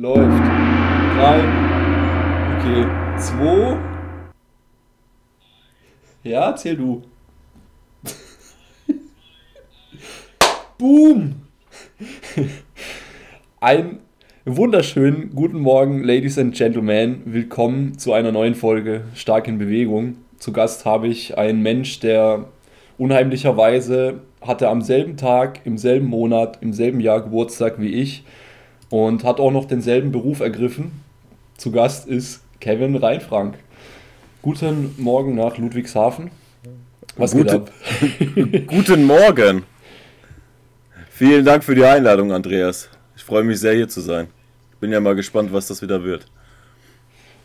Läuft. Drei. Okay. Zwei. Ja, zähl du. Boom! Ein wunderschönen guten Morgen, Ladies and Gentlemen. Willkommen zu einer neuen Folge Stark in Bewegung. Zu Gast habe ich einen Mensch, der unheimlicherweise hatte am selben Tag, im selben Monat, im selben Jahr Geburtstag wie ich und hat auch noch denselben Beruf ergriffen. Zu Gast ist Kevin Reinfrank. Guten Morgen nach Ludwigshafen. Was Gute, geht ab? Guten Morgen. Vielen Dank für die Einladung, Andreas. Ich freue mich sehr, hier zu sein. Bin ja mal gespannt, was das wieder wird.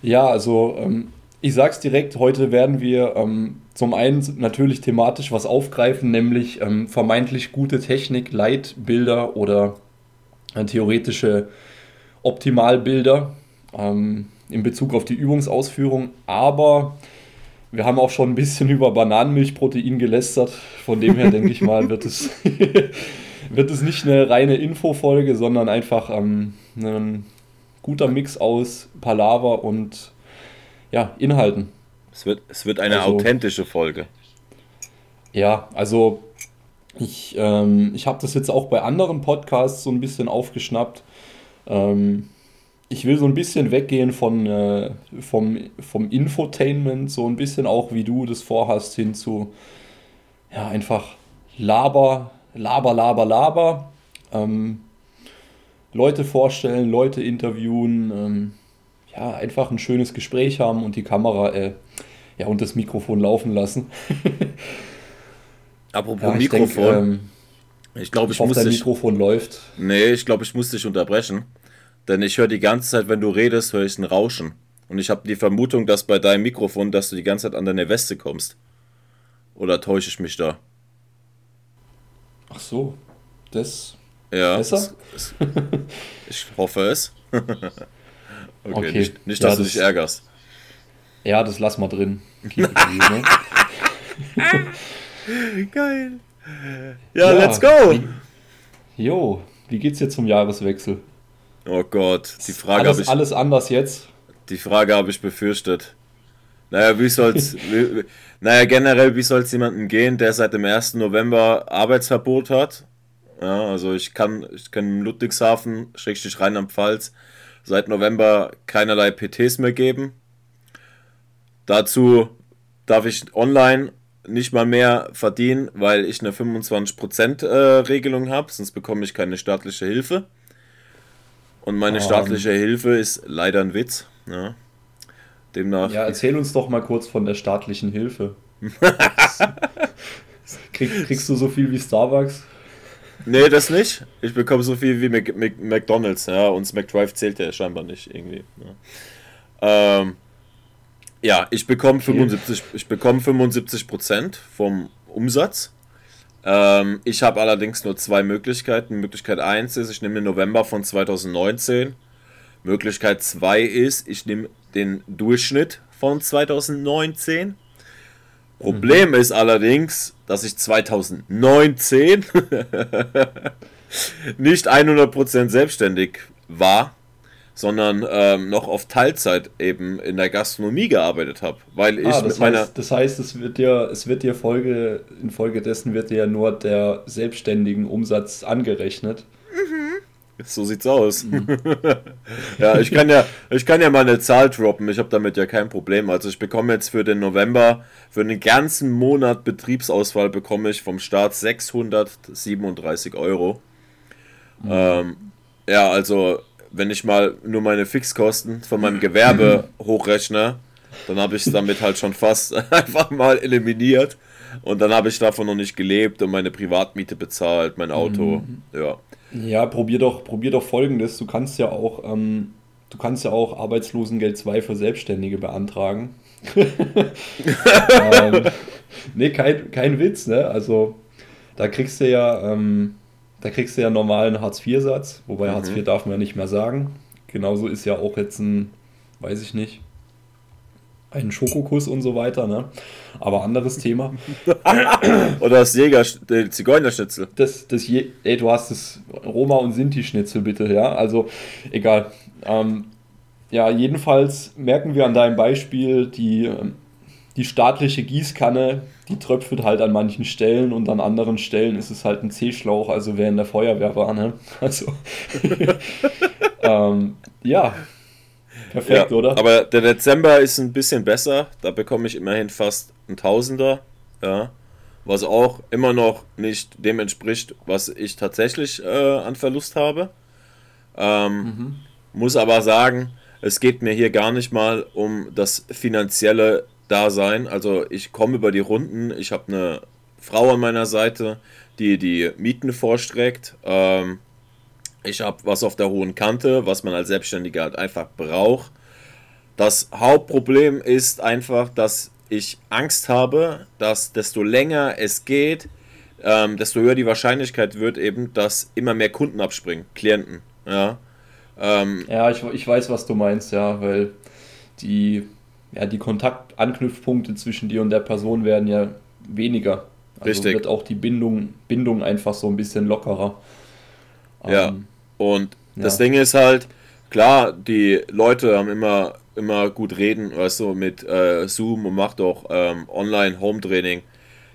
Ja, also ähm, ich sag's direkt, heute werden wir ähm, zum einen natürlich thematisch was aufgreifen, nämlich ähm, vermeintlich gute Technik, Leitbilder oder theoretische Optimalbilder ähm, in Bezug auf die Übungsausführung. Aber wir haben auch schon ein bisschen über Bananenmilchprotein gelästert. Von dem her denke ich mal, wird es, wird es nicht eine reine Infofolge, sondern einfach ähm, ein guter Mix aus Palaver und ja, Inhalten. Es wird, es wird eine also, authentische Folge. Ja, also ich, ähm, ich habe das jetzt auch bei anderen Podcasts so ein bisschen aufgeschnappt. Ähm, ich will so ein bisschen weggehen von, äh, vom, vom Infotainment, so ein bisschen auch wie du das vorhast, hin zu ja, einfach Laber, Laber, Laber, Laber. Ähm, Leute vorstellen, Leute interviewen, ähm, ja, einfach ein schönes Gespräch haben und die Kamera äh, ja, und das Mikrofon laufen lassen. Apropos ja, ich Mikrofon. Denk, ähm, ich glaube, ich, ich muss dein dich, Mikrofon läuft. Nee, ich glaube, ich muss dich unterbrechen. Denn ich höre die ganze Zeit, wenn du redest, höre ich ein Rauschen. Und ich habe die Vermutung, dass bei deinem Mikrofon, dass du die ganze Zeit an deine Weste kommst. Oder täusche ich mich da? Ach so, das ja, besser? Es, es, ich hoffe es. okay, okay, nicht, nicht dass ja, du dich ärgerst. Ja, das lass mal drin. Geil. Ja, ja, let's go. Jo, wie geht's dir zum Jahreswechsel? Oh Gott, die Frage habe ich. Alles anders jetzt? Die Frage habe ich befürchtet. Naja, wie soll's. wie, naja, generell, wie soll es jemandem gehen, der seit dem 1. November Arbeitsverbot hat? Ja, also ich kann, ich kann in Ludwigshafen, Schrägstrich Rheinland-Pfalz, seit November keinerlei PTs mehr geben. Dazu darf ich online nicht mal mehr verdienen, weil ich eine 25% äh, Regelung habe, sonst bekomme ich keine staatliche Hilfe. Und meine. Ah. staatliche Hilfe ist leider ein Witz. Ja. Demnach. Ja, erzähl uns doch mal kurz von der staatlichen Hilfe. Krieg, kriegst du so viel wie Starbucks? Nee, das nicht. Ich bekomme so viel wie Mac Mac McDonalds, ja, und McDrive zählt ja scheinbar nicht irgendwie. Ja, ähm, ja ich bekomme 75, ich bekomme 75% vom Umsatz. Ähm, ich habe allerdings nur zwei Möglichkeiten. Möglichkeit 1 ist, ich nehme den November von 2019. Möglichkeit 2 ist, ich nehme den Durchschnitt von 2019. Problem mhm. ist allerdings, dass ich 2019 nicht 100% selbstständig war sondern ähm, noch auf Teilzeit eben in der Gastronomie gearbeitet habe, weil ich ah, mit meiner heißt, das heißt, es wird dir es wird dir Folge infolgedessen wird dir nur der selbstständigen Umsatz angerechnet. Mhm. So sieht's aus. Mhm. ja, ich kann ja ich kann ja mal eine Zahl droppen, ich habe damit ja kein Problem. Also ich bekomme jetzt für den November für den ganzen Monat Betriebsausfall bekomme ich vom Staat 637 Euro. Mhm. Ähm, ja, also wenn ich mal nur meine Fixkosten von meinem Gewerbe hochrechne, dann habe ich es damit halt schon fast einfach mal eliminiert. Und dann habe ich davon noch nicht gelebt und meine Privatmiete bezahlt, mein Auto. Mhm. Ja. Ja, probier doch, probier doch folgendes. Du kannst ja auch, ähm, du kannst ja auch Arbeitslosengeld 2 für Selbstständige beantragen. ähm, nee, kein, kein Witz, ne? Also da kriegst du ja, ähm, da kriegst du ja normalen Hartz-IV-Satz, wobei mhm. Hartz IV darf man ja nicht mehr sagen. Genauso ist ja auch jetzt ein, weiß ich nicht, einen Schokokuss und so weiter, ne? Aber anderes Thema. Oder das Jäger, der Zigeunerschnitzel. Das, das Je ey, du hast das Roma und Sinti-Schnitzel, bitte, ja? Also, egal. Ähm, ja, jedenfalls merken wir an deinem Beispiel, die, ähm, die staatliche Gießkanne, die tröpfelt halt an manchen Stellen und an anderen Stellen ist es halt ein C-Schlauch, also wer in der Feuerwehr war, ne? Also, ähm, ja, Perfekt, ja, oder? Aber der Dezember ist ein bisschen besser. Da bekomme ich immerhin fast ein Tausender. Ja. Was auch immer noch nicht dem entspricht, was ich tatsächlich äh, an Verlust habe. Ähm, mhm. Muss aber sagen, es geht mir hier gar nicht mal um das finanzielle Dasein. Also ich komme über die Runden. Ich habe eine Frau an meiner Seite, die die Mieten vorstreckt. Ähm, ich habe was auf der hohen Kante, was man als Selbstständiger halt einfach braucht. Das Hauptproblem ist einfach, dass ich Angst habe, dass desto länger es geht, ähm, desto höher die Wahrscheinlichkeit wird eben, dass immer mehr Kunden abspringen, Klienten. Ja, ähm, ja ich, ich weiß, was du meinst, ja, weil die, ja, die Kontaktanknüpfpunkte zwischen dir und der Person werden ja weniger. Also richtig. wird auch die Bindung, Bindung einfach so ein bisschen lockerer. Ja. Ähm, und ja. das Ding ist halt, klar, die Leute haben immer, immer gut reden, weißt du, mit äh, Zoom und macht auch ähm, Online-Home-Training.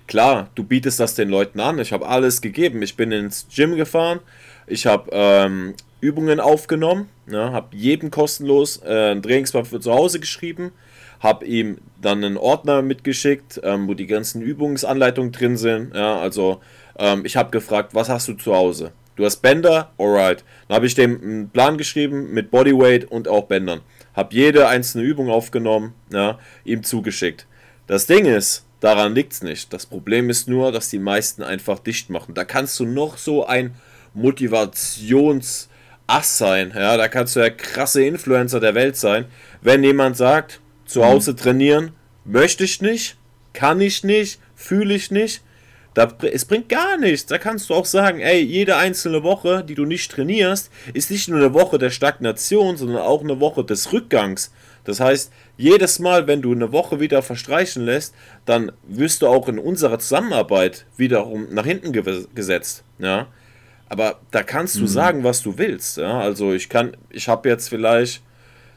Klar, du bietest das den Leuten an. Ich habe alles gegeben. Ich bin ins Gym gefahren. Ich habe ähm, Übungen aufgenommen. Ja, habe jedem kostenlos äh, einen Trainingsplan für zu Hause geschrieben. Habe ihm dann einen Ordner mitgeschickt, ähm, wo die ganzen Übungsanleitungen drin sind. Ja, also ähm, ich habe gefragt, was hast du zu Hause? Du hast Bänder? Alright. Dann habe ich dem einen Plan geschrieben mit Bodyweight und auch Bändern. Habe jede einzelne Übung aufgenommen, ja, ihm zugeschickt. Das Ding ist, daran liegt es nicht. Das Problem ist nur, dass die meisten einfach dicht machen. Da kannst du noch so ein Motivationsass sein. Ja, da kannst du der krasse Influencer der Welt sein. Wenn jemand sagt, zu Hause trainieren, möchte ich nicht, kann ich nicht, fühle ich nicht, da, es bringt gar nichts. Da kannst du auch sagen, ey, jede einzelne Woche, die du nicht trainierst, ist nicht nur eine Woche der Stagnation, sondern auch eine Woche des Rückgangs. Das heißt, jedes Mal, wenn du eine Woche wieder verstreichen lässt, dann wirst du auch in unserer Zusammenarbeit wiederum nach hinten ge gesetzt. Ja. Aber da kannst du mhm. sagen, was du willst. Ja. Also ich kann, ich habe jetzt vielleicht,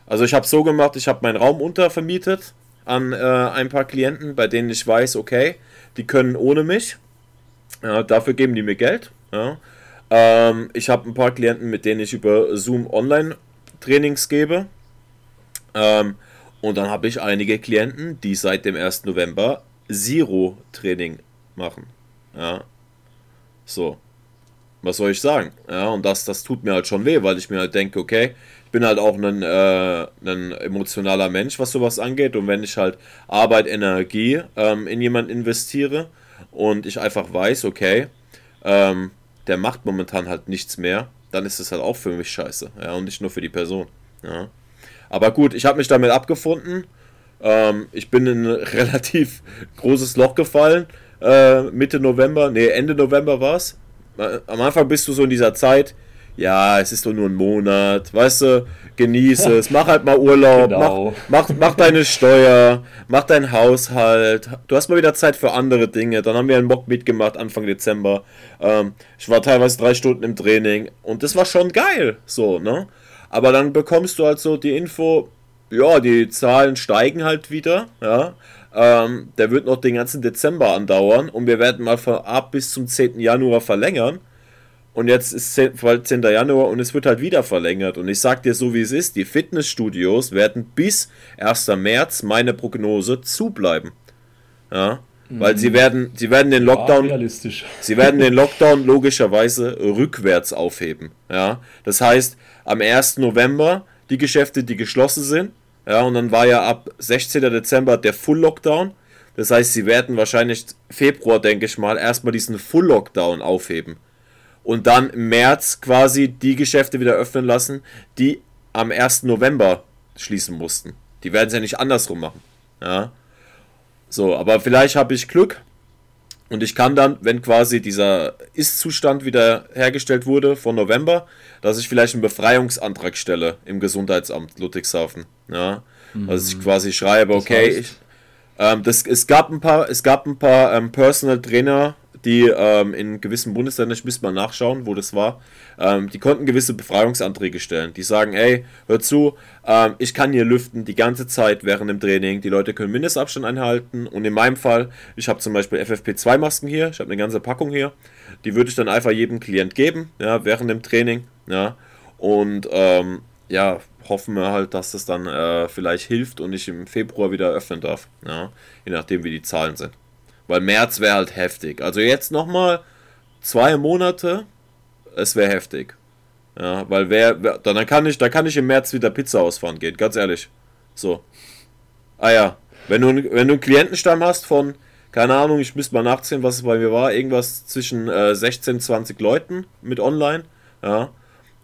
also ich habe so gemacht, ich habe meinen Raum untervermietet an äh, ein paar Klienten, bei denen ich weiß, okay, die können ohne mich. Ja, dafür geben die mir Geld. Ja. Ähm, ich habe ein paar Klienten, mit denen ich über Zoom Online-Trainings gebe. Ähm, und dann habe ich einige Klienten, die seit dem 1. November Zero-Training machen. Ja. So. Was soll ich sagen? Ja, und das, das tut mir halt schon weh, weil ich mir halt denke, okay, bin halt auch ein, äh, ein emotionaler Mensch, was sowas angeht. Und wenn ich halt Arbeit, Energie ähm, in jemanden investiere, und ich einfach weiß, okay, ähm, der macht momentan halt nichts mehr, dann ist es halt auch für mich scheiße. Ja, und nicht nur für die Person. Ja. Aber gut, ich habe mich damit abgefunden. Ähm, ich bin in ein relativ großes Loch gefallen. Äh, Mitte November, nee, Ende November war es. Am Anfang bist du so in dieser Zeit, ja, es ist doch nur ein Monat, weißt du, genieße es, mach halt mal Urlaub, genau. mach, mach, mach deine Steuer, mach deinen Haushalt, du hast mal wieder Zeit für andere Dinge. Dann haben wir einen Mock mitgemacht Anfang Dezember. Ähm, ich war teilweise drei Stunden im Training und das war schon geil, so, ne? Aber dann bekommst du halt so die Info, ja, die Zahlen steigen halt wieder, ja. Ähm, der wird noch den ganzen Dezember andauern und wir werden mal von ab bis zum 10. Januar verlängern. Und jetzt ist 10, 10. Januar und es wird halt wieder verlängert. Und ich sag dir so, wie es ist, die Fitnessstudios werden bis 1. März, meine Prognose, zubleiben. Ja, weil sie mhm. werden, sie werden den Lockdown, ja, sie werden den Lockdown logischerweise rückwärts aufheben. Ja, das heißt, am 1. November die Geschäfte, die geschlossen sind, ja, und dann war ja ab 16. Dezember der Full Lockdown. Das heißt, sie werden wahrscheinlich Februar, denke ich mal, erstmal diesen Full Lockdown aufheben und dann im März quasi die Geschäfte wieder öffnen lassen, die am 1. November schließen mussten. Die werden es ja nicht andersrum machen. Ja. So, aber vielleicht habe ich Glück. Und ich kann dann, wenn quasi dieser Ist-Zustand wieder hergestellt wurde von November, dass ich vielleicht einen Befreiungsantrag stelle im Gesundheitsamt Ludwigshafen. Ja. Mhm. Dass ich quasi schreibe, okay, das heißt, ich, ähm, das, es gab ein paar, es gab ein paar ähm, Personal Trainer, die ähm, in gewissen Bundesländern, ich müsste mal nachschauen, wo das war, ähm, die konnten gewisse Befreiungsanträge stellen. Die sagen, ey, hör zu, ähm, ich kann hier lüften die ganze Zeit während dem Training, die Leute können Mindestabstand einhalten und in meinem Fall, ich habe zum Beispiel FFP2-Masken hier, ich habe eine ganze Packung hier, die würde ich dann einfach jedem Klient geben, ja, während dem Training, ja, und ähm, ja, hoffen wir halt, dass das dann äh, vielleicht hilft und ich im Februar wieder öffnen darf. Ja, je nachdem, wie die Zahlen sind. Weil März wäre halt heftig. Also jetzt nochmal zwei Monate, es wäre heftig. Ja, weil wer, wer, dann kann ich, da kann ich im März wieder Pizza ausfahren gehen, ganz ehrlich. So. Ah ja, wenn du, wenn du einen Klientenstamm hast von, keine Ahnung, ich müsste mal nachzählen, was es bei mir war, irgendwas zwischen äh, 16, 20 Leuten mit online, ja,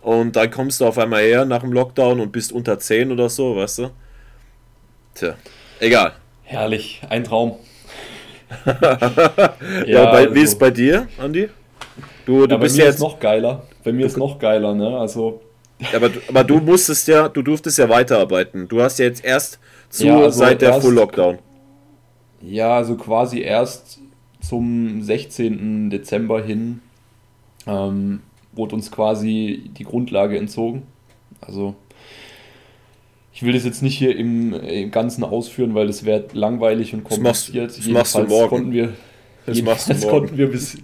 und dann kommst du auf einmal her nach dem Lockdown und bist unter 10 oder so, weißt du? Tja, egal. Herrlich, ein Traum. Ja, ja bei, also, wie ist es bei dir, Andi? Du, du ja, bist bei mir jetzt ist noch geiler. Bei mir ist noch geiler, ne? Also. Ja, aber, aber du musstest ja, du durftest ja weiterarbeiten. Du hast ja jetzt erst zu ja, also seit der Full Lockdown. Ja, also quasi erst zum 16. Dezember hin ähm, wurde uns quasi die Grundlage entzogen. Also ich will das jetzt nicht hier im, im Ganzen ausführen, weil das wäre langweilig und kompliziert. Das machst, das machst du morgen. Konnten wir, das jedenfalls konnten wir bis,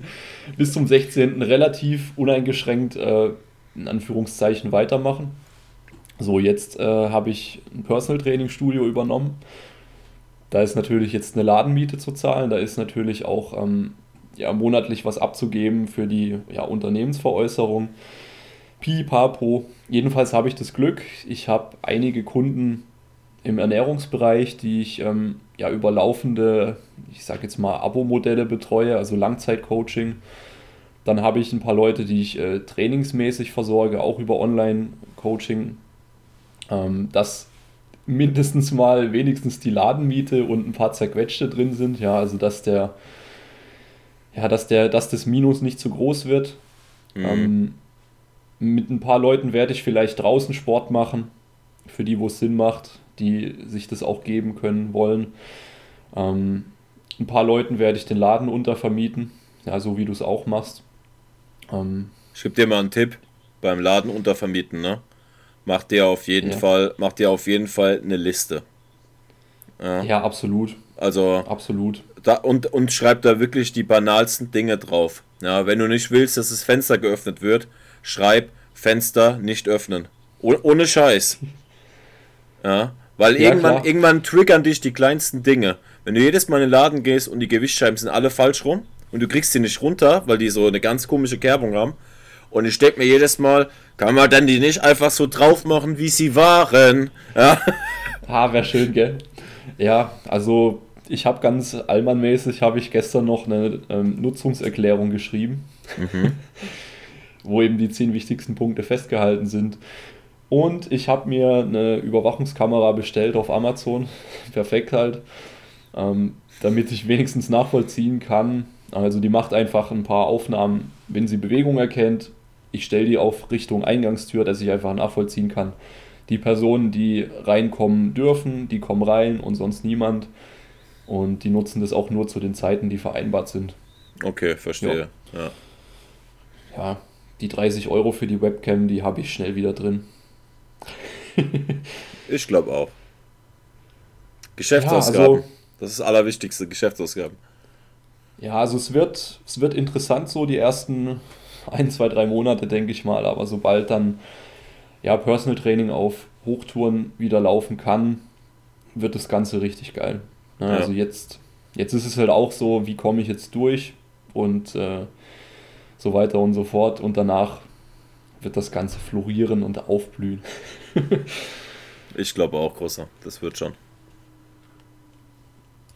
bis zum 16. relativ uneingeschränkt äh, in Anführungszeichen weitermachen. So, jetzt äh, habe ich ein Personal Training Studio übernommen. Da ist natürlich jetzt eine Ladenmiete zu zahlen, da ist natürlich auch ähm, ja, monatlich was abzugeben für die ja, Unternehmensveräußerung. Pipapo. Jedenfalls habe ich das Glück, ich habe einige Kunden im Ernährungsbereich, die ich ähm, ja über laufende, ich sage jetzt mal Abo-Modelle betreue, also Langzeitcoaching. Dann habe ich ein paar Leute, die ich äh, trainingsmäßig versorge, auch über Online-Coaching. Ähm, dass mindestens mal wenigstens die Ladenmiete und ein paar zerquetschte drin sind, ja, also dass der ja, dass, der, dass das Minus nicht zu groß wird. Mhm. Ähm, mit ein paar Leuten werde ich vielleicht draußen Sport machen, für die, wo es Sinn macht, die sich das auch geben können wollen. Ähm, ein paar Leuten werde ich den Laden untervermieten, ja, so wie du es auch machst. Ähm, ich gebe dir mal einen Tipp beim Laden untervermieten, ne? Mach dir auf jeden ja. Fall, mach dir auf jeden Fall eine Liste. Ja, ja absolut. Also absolut. Da, und, und schreib da wirklich die banalsten Dinge drauf. Ja, wenn du nicht willst, dass das Fenster geöffnet wird, schreib Fenster nicht öffnen. Oh, ohne Scheiß. Ja, weil ja, irgendwann, irgendwann triggern dich die kleinsten Dinge. Wenn du jedes Mal in den Laden gehst und die Gewichtscheiben sind alle falsch rum und du kriegst sie nicht runter, weil die so eine ganz komische Kerbung haben. Und ich denke mir jedes Mal, kann man denn die nicht einfach so drauf machen, wie sie waren? Ja. Ah, wäre schön, gell? Ja, also ich habe ganz allmannmäßig, habe ich gestern noch eine ähm, Nutzungserklärung geschrieben, mhm. wo eben die zehn wichtigsten Punkte festgehalten sind. Und ich habe mir eine Überwachungskamera bestellt auf Amazon, perfekt halt, ähm, damit ich wenigstens nachvollziehen kann. Also die macht einfach ein paar Aufnahmen, wenn sie Bewegung erkennt. Ich stelle die auf Richtung Eingangstür, dass ich einfach nachvollziehen kann. Die Personen, die reinkommen dürfen, die kommen rein und sonst niemand. Und die nutzen das auch nur zu den Zeiten, die vereinbart sind. Okay, verstehe. Ja, ja. ja die 30 Euro für die Webcam, die habe ich schnell wieder drin. ich glaube auch. Geschäftsausgaben. Ja, also, das ist das Allerwichtigste, Geschäftsausgaben. Ja, also es wird, es wird interessant so die ersten ein, zwei, drei Monate, denke ich mal. Aber sobald dann ja, Personal Training auf Hochtouren wieder laufen kann, wird das Ganze richtig geil. Ja, ja. Also jetzt, jetzt ist es halt auch so, wie komme ich jetzt durch und äh, so weiter und so fort. Und danach wird das Ganze florieren und aufblühen. ich glaube auch, großer. Das wird schon.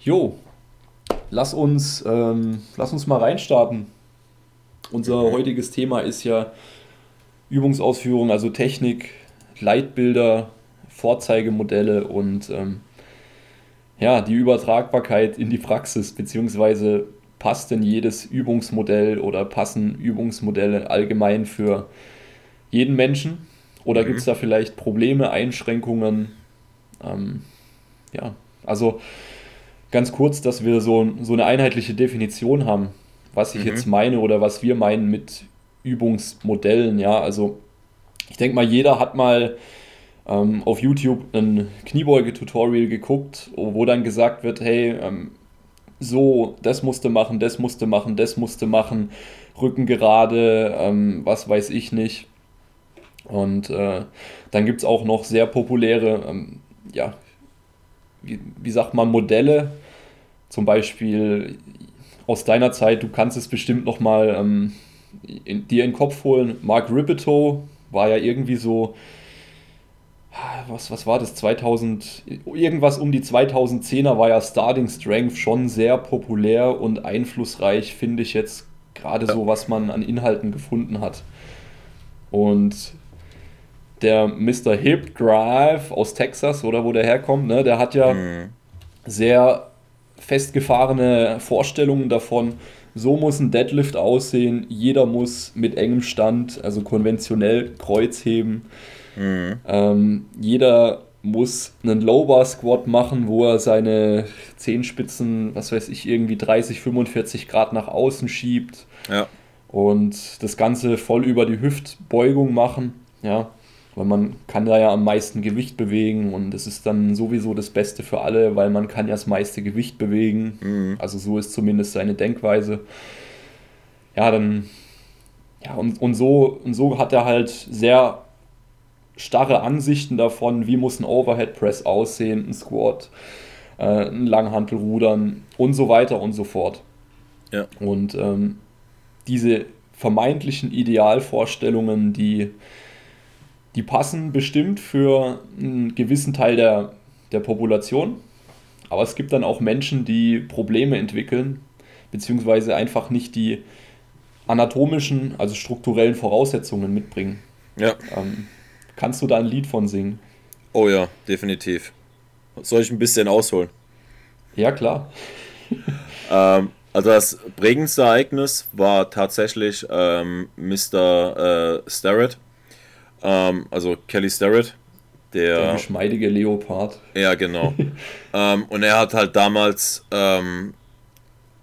Jo, lass uns, ähm, lass uns mal reinstarten. Unser mhm. heutiges Thema ist ja Übungsausführung, also Technik, Leitbilder, Vorzeigemodelle und ähm, ja, die Übertragbarkeit in die Praxis, beziehungsweise passt denn jedes Übungsmodell oder passen Übungsmodelle allgemein für jeden Menschen? Oder mhm. gibt es da vielleicht Probleme, Einschränkungen? Ähm, ja, also ganz kurz, dass wir so, so eine einheitliche Definition haben, was ich mhm. jetzt meine oder was wir meinen mit Übungsmodellen. Ja, also ich denke mal, jeder hat mal ähm, auf YouTube ein Kniebeuge-Tutorial geguckt, wo dann gesagt wird, hey, ähm, so, das musste machen, das musste machen, das musste machen, Rücken gerade, ähm, was weiß ich nicht. Und äh, dann gibt es auch noch sehr populäre, ähm, ja, wie, wie sagt man, Modelle. Zum Beispiel aus deiner Zeit, du kannst es bestimmt nochmal ähm, dir in den Kopf holen. Mark Ripito war ja irgendwie so was, was war das, 2000, irgendwas um die 2010er war ja Starting Strength schon sehr populär und einflussreich, finde ich jetzt gerade so, was man an Inhalten gefunden hat. Und der Mr. Hip Drive aus Texas oder wo der herkommt, ne, der hat ja mhm. sehr festgefahrene Vorstellungen davon, so muss ein Deadlift aussehen, jeder muss mit engem Stand, also konventionell Kreuz heben Mhm. Ähm, jeder muss einen Low-Bar Squat machen, wo er seine Zehenspitzen, was weiß ich, irgendwie 30, 45 Grad nach außen schiebt. Ja. Und das Ganze voll über die Hüftbeugung machen. Ja. Weil man kann da ja am meisten Gewicht bewegen und das ist dann sowieso das Beste für alle, weil man kann ja das meiste Gewicht bewegen. Mhm. Also so ist zumindest seine Denkweise. Ja, dann, ja, und, und so, und so hat er halt sehr starre Ansichten davon, wie muss ein Overhead Press aussehen, ein Squat, äh, ein Langhantelrudern und so weiter und so fort. Ja. Und ähm, diese vermeintlichen Idealvorstellungen, die, die passen bestimmt für einen gewissen Teil der, der Population. Aber es gibt dann auch Menschen, die Probleme entwickeln, beziehungsweise einfach nicht die anatomischen, also strukturellen Voraussetzungen mitbringen. Ja. Ähm, Kannst du da ein Lied von singen? Oh ja, definitiv. Soll ich ein bisschen ausholen? Ja, klar. ähm, also das prägendste Ereignis war tatsächlich ähm, Mr. Äh, Starrett, ähm, also Kelly Starrett. Der, der geschmeidige Leopard. Ja, genau. ähm, und er hat halt damals ähm,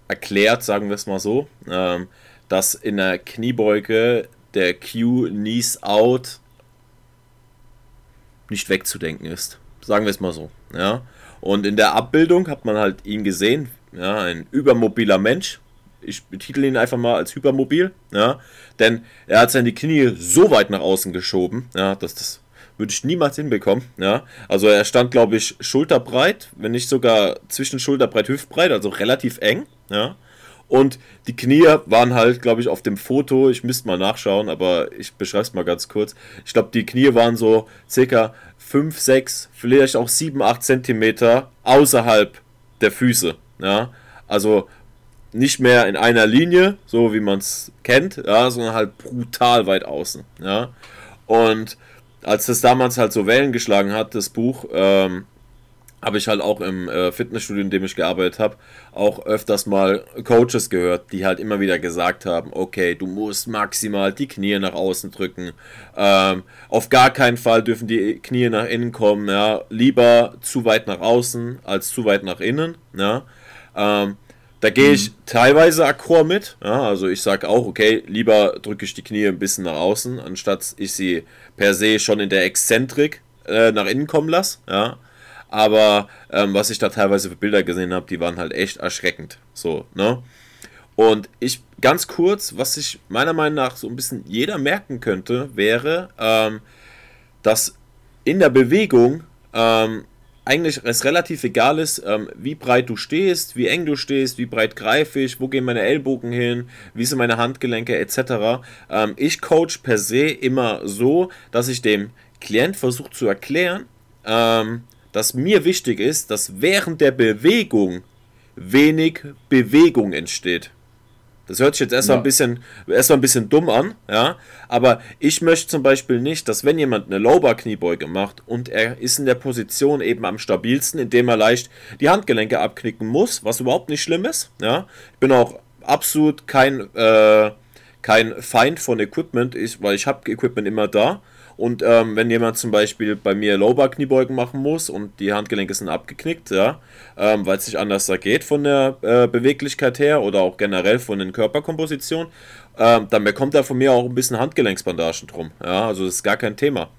erklärt, sagen wir es mal so, ähm, dass in der Kniebeuge der Q Knees Out nicht wegzudenken ist. Sagen wir es mal so. Ja. Und in der Abbildung hat man halt ihn gesehen, ja, ein übermobiler Mensch. Ich betitel ihn einfach mal als hypermobil, ja, denn er hat seine Knie so weit nach außen geschoben, ja, dass das würde ich niemals hinbekommen, ja. Also er stand, glaube ich, schulterbreit, wenn nicht sogar zwischen schulterbreit, hüftbreit, also relativ eng, ja. Und die Knie waren halt, glaube ich, auf dem Foto, ich müsste mal nachschauen, aber ich beschreibe es mal ganz kurz. Ich glaube, die Knie waren so circa 5, 6, vielleicht auch 7, 8 Zentimeter außerhalb der Füße. Ja? Also nicht mehr in einer Linie, so wie man es kennt, ja, sondern halt brutal weit außen. Ja? Und als das damals halt so Wellen geschlagen hat, das Buch, ähm, habe ich halt auch im äh, Fitnessstudio, in dem ich gearbeitet habe, auch öfters mal Coaches gehört, die halt immer wieder gesagt haben, okay, du musst maximal die Knie nach außen drücken. Ähm, auf gar keinen Fall dürfen die Knie nach innen kommen, ja. Lieber zu weit nach außen als zu weit nach innen, ja. Ähm, da gehe ich mhm. teilweise akkord mit. Ja, also ich sage auch, okay, lieber drücke ich die Knie ein bisschen nach außen, anstatt ich sie per se schon in der Exzentrik äh, nach innen kommen lasse. Ja. Aber ähm, was ich da teilweise für Bilder gesehen habe, die waren halt echt erschreckend. So, ne? Und ich, ganz kurz, was sich meiner Meinung nach so ein bisschen jeder merken könnte, wäre, ähm, dass in der Bewegung ähm, eigentlich es relativ egal ist, ähm, wie breit du stehst, wie eng du stehst, wie breit greife ich, wo gehen meine Ellbogen hin, wie sind meine Handgelenke etc. Ähm, ich coach per se immer so, dass ich dem Klient versuche zu erklären, ähm, dass mir wichtig ist, dass während der Bewegung wenig Bewegung entsteht. Das hört sich jetzt erstmal ja. ein bisschen erstmal ein bisschen dumm an, ja. Aber ich möchte zum Beispiel nicht, dass wenn jemand eine Lowbar-Kniebeuge macht und er ist in der Position eben am stabilsten, indem er leicht die Handgelenke abknicken muss, was überhaupt nicht schlimm ist, ja. Ich bin auch absolut kein, äh, kein Feind von Equipment, ich, weil ich habe Equipment immer da. Und ähm, wenn jemand zum Beispiel bei mir Lowbar Kniebeugen machen muss und die Handgelenke sind abgeknickt, ja, ähm, weil es nicht anders da geht von der äh, Beweglichkeit her oder auch generell von den Körperkompositionen, ähm, dann bekommt er von mir auch ein bisschen Handgelenksbandagen drum. Ja, also das ist gar kein Thema.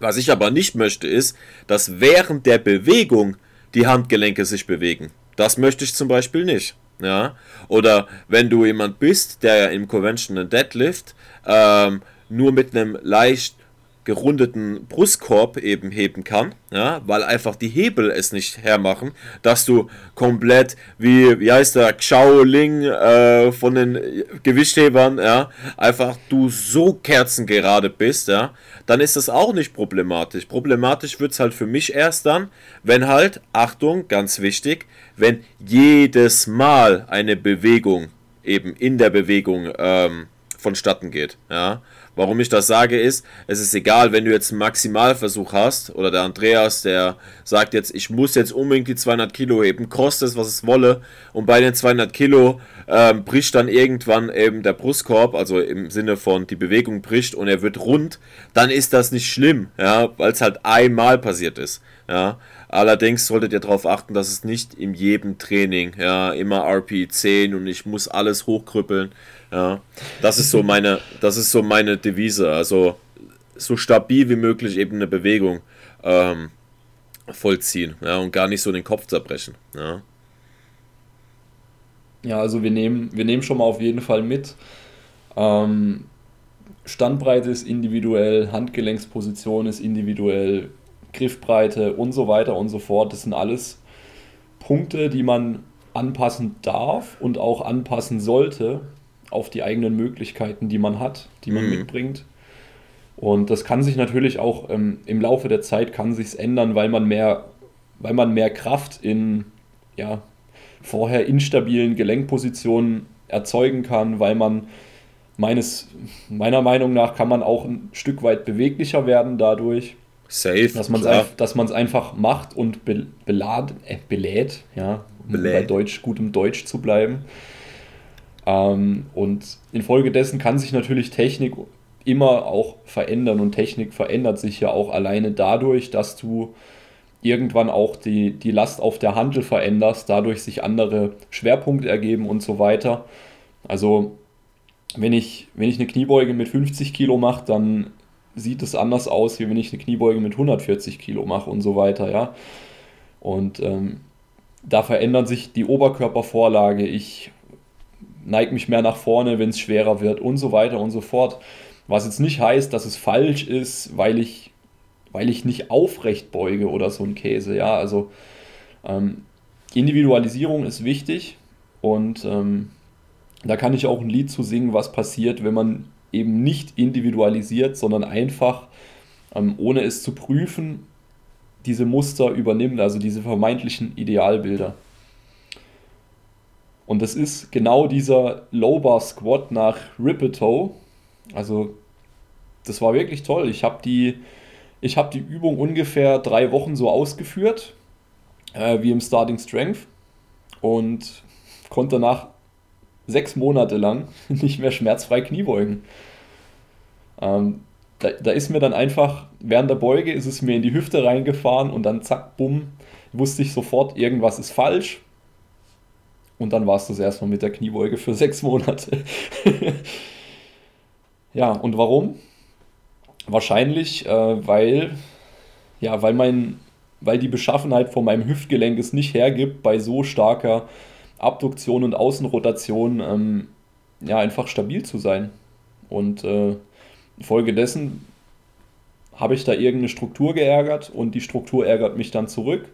Was ich aber nicht möchte, ist, dass während der Bewegung die Handgelenke sich bewegen. Das möchte ich zum Beispiel nicht. Ja? Oder wenn du jemand bist, der im Conventional Deadlift ähm, nur mit einem leicht gerundeten Brustkorb eben heben kann, ja, weil einfach die Hebel es nicht hermachen, dass du komplett wie, wie heißt der, Xiaoling äh, von den Gewichthebern, ja, einfach du so kerzengerade bist, ja, dann ist das auch nicht problematisch. Problematisch wird es halt für mich erst dann, wenn halt, Achtung, ganz wichtig, wenn jedes Mal eine Bewegung eben in der Bewegung ähm, vonstatten geht, ja, Warum ich das sage ist, es ist egal, wenn du jetzt einen Maximalversuch hast oder der Andreas, der sagt jetzt, ich muss jetzt unbedingt die 200 Kilo heben, kostet es, was es wolle und bei den 200 Kilo ähm, bricht dann irgendwann eben der Brustkorb, also im Sinne von die Bewegung bricht und er wird rund, dann ist das nicht schlimm, ja, weil es halt einmal passiert ist, ja. Allerdings solltet ihr darauf achten, dass es nicht in jedem Training, ja, immer RP10 und ich muss alles hochkrüppeln, ja, das ist so meine, das ist so meine Devise. Also so stabil wie möglich eben eine Bewegung ähm, vollziehen ja, und gar nicht so den Kopf zerbrechen. Ja. ja, also wir nehmen, wir nehmen schon mal auf jeden Fall mit. Ähm, Standbreite ist individuell, Handgelenksposition ist individuell, Griffbreite und so weiter und so fort. Das sind alles Punkte, die man anpassen darf und auch anpassen sollte, auf die eigenen Möglichkeiten, die man hat, die man mhm. mitbringt. Und das kann sich natürlich auch ähm, im Laufe der Zeit kann sich's ändern, weil man mehr, weil man mehr Kraft in ja, vorher instabilen Gelenkpositionen erzeugen kann, weil man meines, meiner Meinung nach kann man auch ein Stück weit beweglicher werden dadurch. Safe. Dass man es einfach macht und be, belad, äh, belädt, ja, um bei Deutsch, gutem Deutsch zu bleiben. Ähm, und infolgedessen kann sich natürlich Technik immer auch verändern und Technik verändert sich ja auch alleine dadurch, dass du irgendwann auch die, die Last auf der Handel veränderst, dadurch sich andere Schwerpunkte ergeben und so weiter. Also wenn ich, wenn ich eine Kniebeuge mit 50 Kilo mache, dann sieht es anders aus, wie wenn ich eine Kniebeuge mit 140 Kilo mache und so weiter, ja. Und ähm, da verändert sich die Oberkörpervorlage. Ich neige mich mehr nach vorne, wenn es schwerer wird und so weiter und so fort. Was jetzt nicht heißt, dass es falsch ist, weil ich, weil ich nicht aufrecht beuge oder so ein Käse. Ja, also ähm, Individualisierung ist wichtig und ähm, da kann ich auch ein Lied zu singen, was passiert, wenn man eben nicht individualisiert, sondern einfach, ähm, ohne es zu prüfen, diese Muster übernimmt, also diese vermeintlichen Idealbilder. Und das ist genau dieser Low Bar Squat nach Rippeto. Also das war wirklich toll. Ich habe die, hab die Übung ungefähr drei Wochen so ausgeführt, äh, wie im Starting Strength. Und konnte danach sechs Monate lang nicht mehr schmerzfrei Kniebeugen. Ähm, da, da ist mir dann einfach, während der Beuge ist es mir in die Hüfte reingefahren und dann zack, bumm, wusste ich sofort, irgendwas ist falsch und dann war es das erstmal mit der Kniebeuge für sechs Monate. ja, und warum? Wahrscheinlich, äh, weil, ja, weil, mein, weil die Beschaffenheit von meinem Hüftgelenk es nicht hergibt, bei so starker Abduktion und Außenrotation ähm, ja, einfach stabil zu sein. Und äh, infolgedessen habe ich da irgendeine Struktur geärgert und die Struktur ärgert mich dann zurück.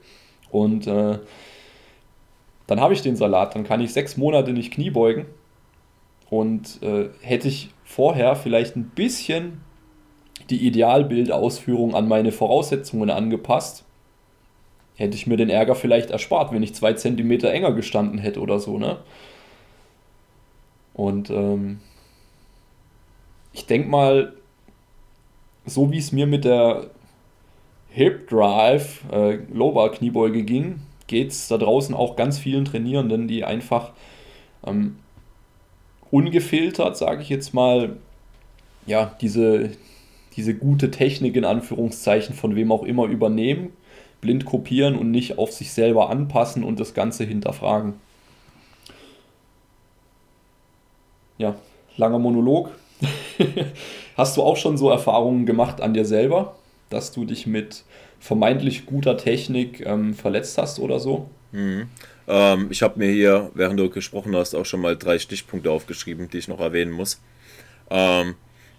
Und äh, dann habe ich den Salat, dann kann ich sechs Monate nicht Knie beugen. Und äh, hätte ich vorher vielleicht ein bisschen die Idealbildausführung an meine Voraussetzungen angepasst, hätte ich mir den Ärger vielleicht erspart, wenn ich zwei Zentimeter enger gestanden hätte oder so, ne? Und ähm, ich denke mal, so wie es mir mit der Hip Drive äh, Low Kniebeuge ging, geht es da draußen auch ganz vielen Trainierenden, die einfach ähm, ungefiltert, sage ich jetzt mal, ja, diese, diese gute Technik in Anführungszeichen von wem auch immer übernehmen, blind kopieren und nicht auf sich selber anpassen und das Ganze hinterfragen. Ja, langer Monolog. Hast du auch schon so Erfahrungen gemacht an dir selber, dass du dich mit vermeintlich guter Technik ähm, verletzt hast oder so? Mhm. Ähm, ich habe mir hier, während du gesprochen hast, auch schon mal drei Stichpunkte aufgeschrieben, die ich noch erwähnen muss. Ähm,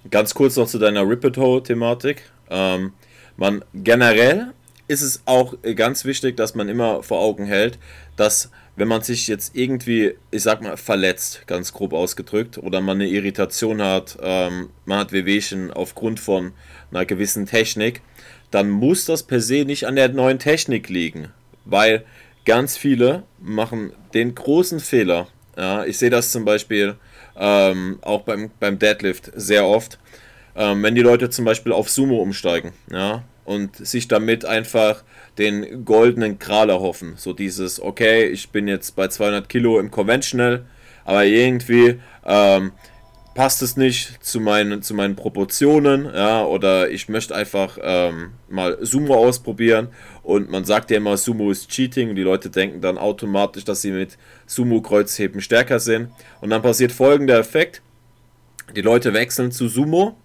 ganz kurz noch zu deiner Rippeto-Thematik. Ähm, man generell ist es auch ganz wichtig, dass man immer vor Augen hält, dass wenn man sich jetzt irgendwie, ich sag mal, verletzt, ganz grob ausgedrückt, oder man eine Irritation hat, ähm, man hat Wehwehchen aufgrund von einer gewissen Technik, dann muss das per se nicht an der neuen Technik liegen, weil ganz viele machen den großen Fehler. Ja, ich sehe das zum Beispiel ähm, auch beim, beim Deadlift sehr oft, ähm, wenn die Leute zum Beispiel auf Sumo umsteigen ja, und sich damit einfach den goldenen Kral erhoffen. So dieses, okay, ich bin jetzt bei 200 Kilo im Conventional, aber irgendwie ähm, passt es nicht zu meinen, zu meinen Proportionen, ja, oder ich möchte einfach ähm, mal Sumo ausprobieren. Und man sagt ja immer, Sumo ist Cheating. Und die Leute denken dann automatisch, dass sie mit Sumo-Kreuzheben stärker sind. Und dann passiert folgender Effekt, die Leute wechseln zu Sumo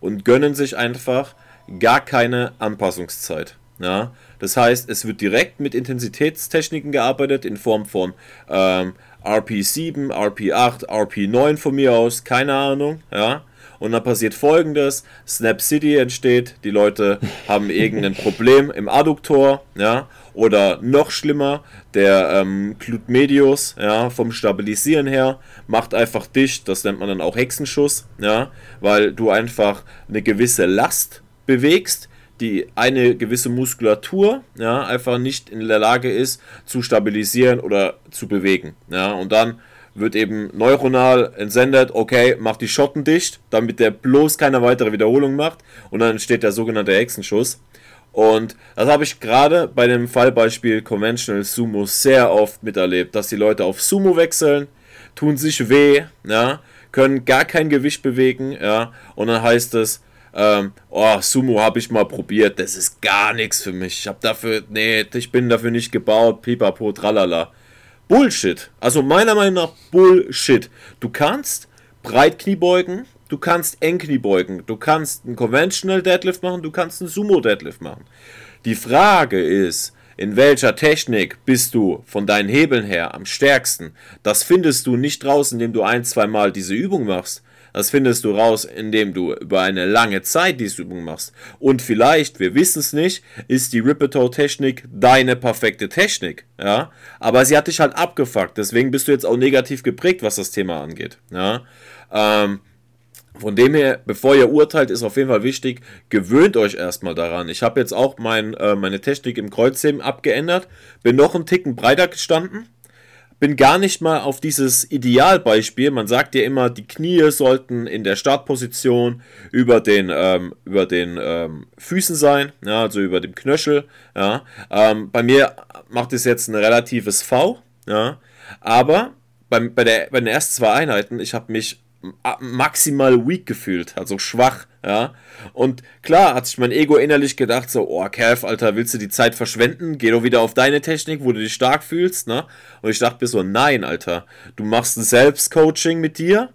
und gönnen sich einfach gar keine Anpassungszeit. Ja, das heißt, es wird direkt mit Intensitätstechniken gearbeitet in Form von ähm, RP7, RP8, RP9 von mir aus, keine Ahnung, ja. Und dann passiert folgendes: Snap City entsteht, die Leute haben irgendein Problem im Adduktor, ja, oder noch schlimmer, der ähm, Glut Medius, ja, vom Stabilisieren her, macht einfach dicht, das nennt man dann auch Hexenschuss, ja, weil du einfach eine gewisse Last bewegst, die eine gewisse Muskulatur ja, einfach nicht in der Lage ist zu stabilisieren oder zu bewegen. Ja, und dann wird eben neuronal entsendet, okay, mach die Schotten dicht, damit der bloß keine weitere Wiederholung macht und dann entsteht der sogenannte Hexenschuss. Und das habe ich gerade bei dem Fallbeispiel Conventional Sumo sehr oft miterlebt, dass die Leute auf Sumo wechseln, tun sich weh, ja, können gar kein Gewicht bewegen, ja, und dann heißt es, ähm, oh, Sumo habe ich mal probiert, das ist gar nichts für mich. Ich habe dafür, nee, ich bin dafür nicht gebaut, pipapo, tralala. Bullshit. Also meiner Meinung nach Bullshit. Du kannst Breitknie beugen, du kannst Engknie beugen, du kannst einen Conventional Deadlift machen, du kannst einen Sumo Deadlift machen. Die Frage ist, in welcher Technik bist du von deinen Hebeln her am stärksten? Das findest du nicht raus, indem du ein, zwei Mal diese Übung machst. Das findest du raus, indem du über eine lange Zeit diese Übung machst. Und vielleicht, wir wissen es nicht, ist die Rippeto-Technik deine perfekte Technik. Ja? Aber sie hat dich halt abgefuckt. Deswegen bist du jetzt auch negativ geprägt, was das Thema angeht. Ja? Ähm, von dem her, bevor ihr urteilt, ist auf jeden Fall wichtig, gewöhnt euch erstmal daran. Ich habe jetzt auch mein, äh, meine Technik im Kreuzheben abgeändert, bin noch einen Ticken breiter gestanden bin gar nicht mal auf dieses Idealbeispiel. Man sagt ja immer, die Knie sollten in der Startposition über den, ähm, über den ähm, Füßen sein, ja, also über dem Knöchel. Ja. Ähm, bei mir macht es jetzt ein relatives V, ja, aber bei, bei, der, bei den ersten zwei Einheiten, ich habe mich maximal weak gefühlt, also schwach, ja. Und klar hat sich mein Ego innerlich gedacht, so, oh, Kev, Alter, willst du die Zeit verschwenden? Geh doch wieder auf deine Technik, wo du dich stark fühlst, ne? Und ich dachte mir so, nein, Alter, du machst ein Selbstcoaching mit dir,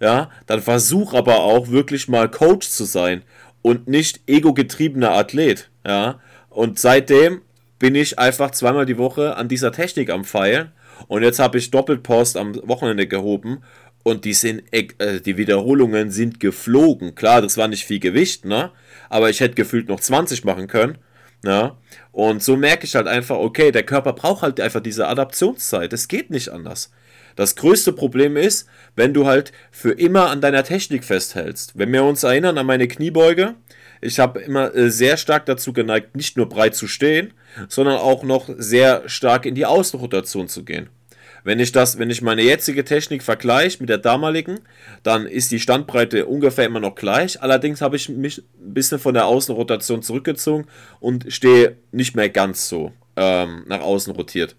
ja, dann versuch aber auch wirklich mal Coach zu sein und nicht ego-getriebener Athlet, ja. Und seitdem bin ich einfach zweimal die Woche an dieser Technik am Feilen. Und jetzt habe ich Doppelpost am Wochenende gehoben und die sind äh, die Wiederholungen sind geflogen. Klar, das war nicht viel Gewicht, ne? Aber ich hätte gefühlt noch 20 machen können. Ne? Und so merke ich halt einfach, okay, der Körper braucht halt einfach diese Adaptionszeit. Es geht nicht anders. Das größte Problem ist, wenn du halt für immer an deiner Technik festhältst. Wenn wir uns erinnern an meine Kniebeuge, ich habe immer äh, sehr stark dazu geneigt, nicht nur breit zu stehen, sondern auch noch sehr stark in die Außenrotation zu gehen. Wenn ich das, wenn ich meine jetzige Technik vergleiche mit der damaligen, dann ist die Standbreite ungefähr immer noch gleich. Allerdings habe ich mich ein bisschen von der Außenrotation zurückgezogen und stehe nicht mehr ganz so ähm, nach außen rotiert.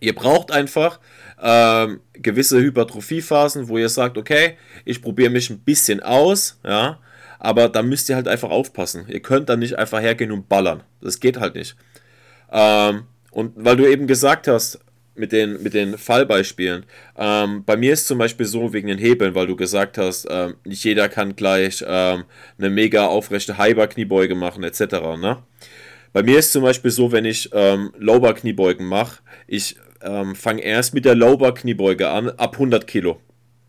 Ihr braucht einfach ähm, gewisse Hypertrophiephasen, wo ihr sagt, okay, ich probiere mich ein bisschen aus, ja, aber da müsst ihr halt einfach aufpassen. Ihr könnt dann nicht einfach hergehen und ballern. Das geht halt nicht. Ähm, und weil du eben gesagt hast, mit den, mit den Fallbeispielen. Ähm, bei mir ist zum Beispiel so wegen den Hebeln, weil du gesagt hast, ähm, nicht jeder kann gleich ähm, eine mega aufrechte Highbar-Kniebeuge machen, etc. Ne? Bei mir ist zum Beispiel so, wenn ich ähm, Lowbar-Kniebeugen mache, ich ähm, fange erst mit der Lowbar-Kniebeuge an, ab 100 Kilo.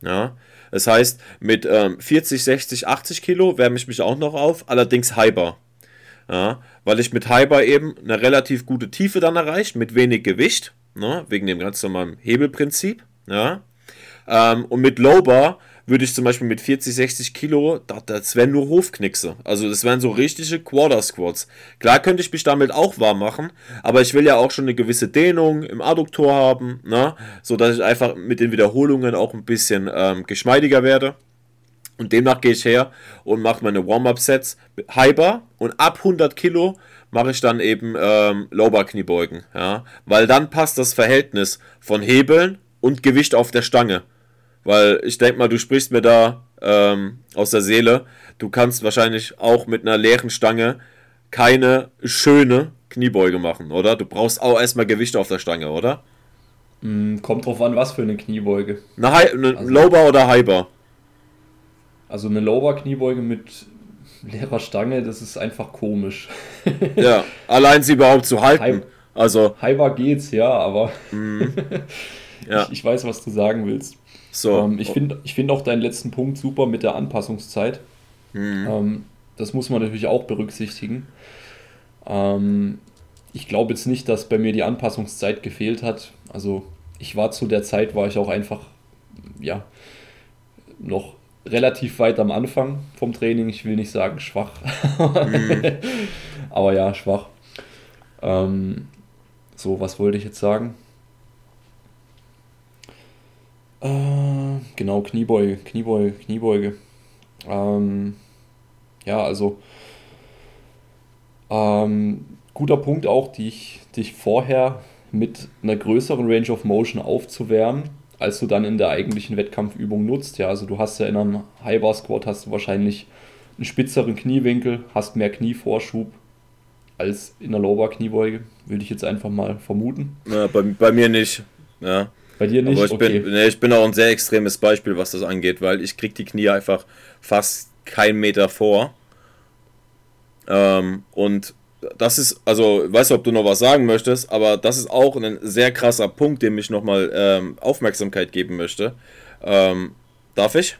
Ja? Das heißt, mit ähm, 40, 60, 80 Kilo wärme ich mich auch noch auf, allerdings Highbar. Ja? Weil ich mit Highbar eben eine relativ gute Tiefe dann erreiche, mit wenig Gewicht, ne? wegen dem ganz normalen Hebelprinzip. Ja? Ähm, und mit Lowbar würde ich zum Beispiel mit 40, 60 Kilo, das wären nur Hofknickse. Also das wären so richtige Quarter Squats. Klar könnte ich mich damit auch warm machen, aber ich will ja auch schon eine gewisse Dehnung im Adduktor haben, ne? so dass ich einfach mit den Wiederholungen auch ein bisschen ähm, geschmeidiger werde. Und demnach gehe ich her und mache meine Warm-Up-Sets Hyper und ab 100 Kilo mache ich dann eben ähm, Lowbar-Kniebeugen. Ja? Weil dann passt das Verhältnis von Hebeln und Gewicht auf der Stange. Weil ich denke mal, du sprichst mir da ähm, aus der Seele. Du kannst wahrscheinlich auch mit einer leeren Stange keine schöne Kniebeuge machen, oder? Du brauchst auch erstmal Gewicht auf der Stange, oder? Mm, kommt drauf an, was für eine Kniebeuge. Eine, eine also, Lowbar oder Highbar? Also eine Lowbar-Kniebeuge mit leerer Stange, das ist einfach komisch. ja, allein sie überhaupt zu halten. High, also Highbar geht's, ja, aber mm, ja. ich, ich weiß, was du sagen willst. So. Ähm, ich finde ich find auch deinen letzten Punkt super mit der Anpassungszeit. Mhm. Ähm, das muss man natürlich auch berücksichtigen. Ähm, ich glaube jetzt nicht, dass bei mir die Anpassungszeit gefehlt hat. Also ich war zu der Zeit, war ich auch einfach, ja, noch relativ weit am Anfang vom Training. Ich will nicht sagen schwach, mhm. aber ja, schwach. Ähm, so, was wollte ich jetzt sagen? Äh, genau, Kniebeuge, Kniebeuge, Kniebeuge. Ähm, ja, also ähm, guter Punkt auch, dich, dich vorher mit einer größeren Range of Motion aufzuwärmen, als du dann in der eigentlichen Wettkampfübung nutzt. Ja, also du hast ja in einem High Bar Squat hast du wahrscheinlich einen spitzeren Kniewinkel, hast mehr Knievorschub als in der Low Bar Kniebeuge, würde ich jetzt einfach mal vermuten. Ja, bei, bei mir nicht. Ja. Bei dir nicht? Aber ich, okay. bin, nee, ich bin auch ein sehr extremes Beispiel, was das angeht, weil ich kriege die Knie einfach fast keinen Meter vor. Ähm, und das ist, also, weißt du, ob du noch was sagen möchtest, aber das ist auch ein sehr krasser Punkt, dem ich nochmal ähm, Aufmerksamkeit geben möchte. Ähm, darf ich?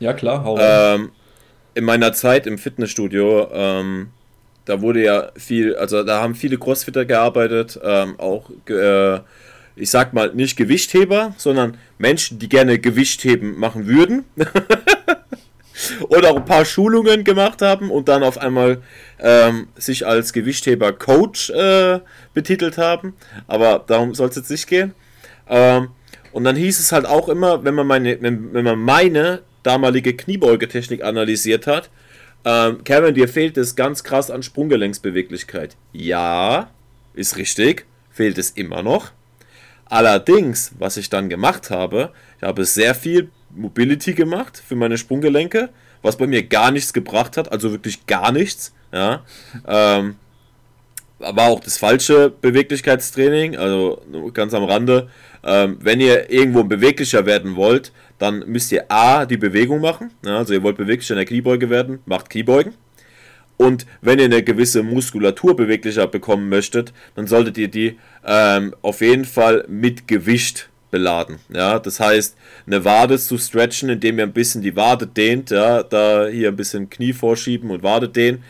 Ja, klar, hau ähm, In meiner Zeit im Fitnessstudio, ähm, da wurde ja viel, also da haben viele Crossfitter gearbeitet, ähm, auch äh, ich sag mal, nicht Gewichtheber, sondern Menschen, die gerne Gewichtheben machen würden. Oder auch ein paar Schulungen gemacht haben und dann auf einmal ähm, sich als Gewichtheber-Coach äh, betitelt haben. Aber darum soll es jetzt nicht gehen. Ähm, und dann hieß es halt auch immer, wenn man meine, wenn, wenn man meine damalige Kniebeugetechnik analysiert hat, ähm, Kevin, dir fehlt es ganz krass an Sprunggelenksbeweglichkeit. Ja, ist richtig, fehlt es immer noch. Allerdings, was ich dann gemacht habe, ich habe sehr viel Mobility gemacht für meine Sprunggelenke, was bei mir gar nichts gebracht hat, also wirklich gar nichts. Ja. Ähm, war auch das falsche Beweglichkeitstraining, also ganz am Rande. Ähm, wenn ihr irgendwo beweglicher werden wollt, dann müsst ihr A, die Bewegung machen. Ja, also ihr wollt beweglicher in der Kniebeuge werden, macht Kniebeugen. Und wenn ihr eine gewisse Muskulatur beweglicher bekommen möchtet, dann solltet ihr die ähm, auf jeden Fall mit Gewicht beladen. Ja, das heißt, eine Wade zu stretchen, indem ihr ein bisschen die Wade dehnt, ja, da hier ein bisschen Knie vorschieben und Wade dehnen,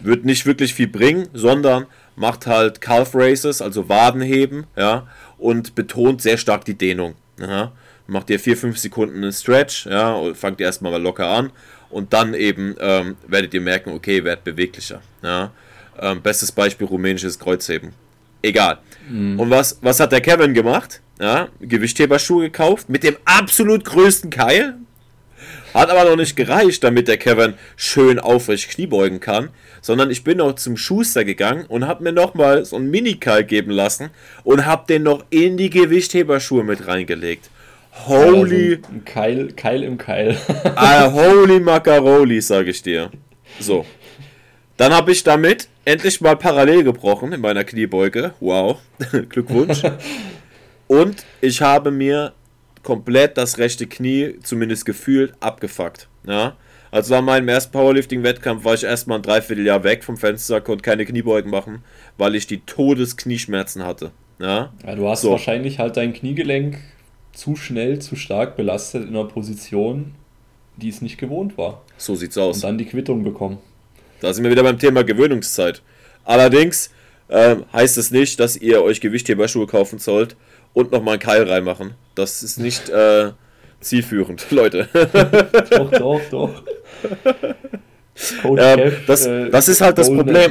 wird nicht wirklich viel bringen, sondern macht halt Calf Races, also Wadenheben, ja, und betont sehr stark die Dehnung. Ja. Macht ihr 4-5 Sekunden einen Stretch, ja, und fangt ihr erstmal locker an und dann eben ähm, werdet ihr merken, okay, ihr werdet beweglicher. Ja? Ähm, bestes Beispiel rumänisches Kreuzheben. Egal. Mhm. Und was, was hat der Kevin gemacht? Ja, Gewichtheberschuhe gekauft mit dem absolut größten Keil Hat aber noch nicht gereicht, damit der Kevin schön aufrecht Kniebeugen kann, sondern ich bin noch zum Schuster gegangen und habe mir nochmal so einen Minikal geben lassen und habe den noch in die Gewichtheberschuhe mit reingelegt. Holy. Also ein Keil, Keil im Keil. ah, holy Macaroli, sage ich dir. So. Dann habe ich damit endlich mal parallel gebrochen in meiner Kniebeuge. Wow. Glückwunsch. Und ich habe mir komplett das rechte Knie, zumindest gefühlt, abgefuckt. Ja. Also nach meinem ersten Powerlifting-Wettkampf war ich erstmal ein Dreivierteljahr weg vom Fenster, konnte keine Kniebeugen machen, weil ich die Todesknieschmerzen hatte. Ja, ja du hast so. wahrscheinlich halt dein Kniegelenk zu schnell, zu stark belastet in einer Position, die es nicht gewohnt war. So sieht's aus. Und dann die Quittung bekommen. Da sind wir wieder beim Thema Gewöhnungszeit. Allerdings äh, heißt es nicht, dass ihr euch Gewichtheberschuhe kaufen sollt und nochmal einen Keil reinmachen. Das ist nicht äh, zielführend, Leute. doch, doch, doch. Ja, das, äh, das ist halt das Problem.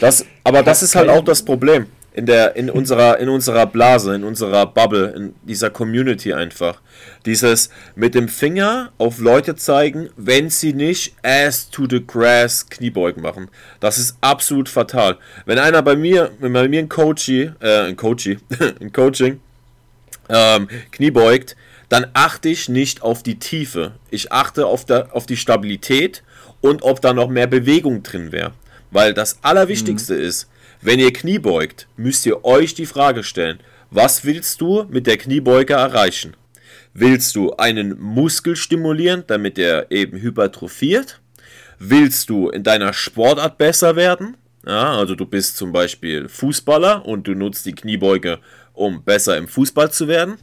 Das, aber das ist halt auch das Problem in der in unserer in unserer Blase, in unserer Bubble, in dieser Community einfach. Dieses mit dem Finger auf Leute zeigen, wenn sie nicht ass to the grass Kniebeugen machen. Das ist absolut fatal. Wenn einer bei mir, wenn bei mir ein Coachy, äh, ein Coachy, ein Coaching ähm, Knie beugt, dann achte ich nicht auf die Tiefe. Ich achte auf, der, auf die Stabilität und ob da noch mehr Bewegung drin wäre. Weil das Allerwichtigste mhm. ist, wenn ihr Knie beugt, müsst ihr euch die Frage stellen, was willst du mit der Kniebeuge erreichen? Willst du einen Muskel stimulieren, damit er eben hypertrophiert? Willst du in deiner Sportart besser werden? Ja, also du bist zum Beispiel Fußballer und du nutzt die Kniebeuge, um besser im Fußball zu werden.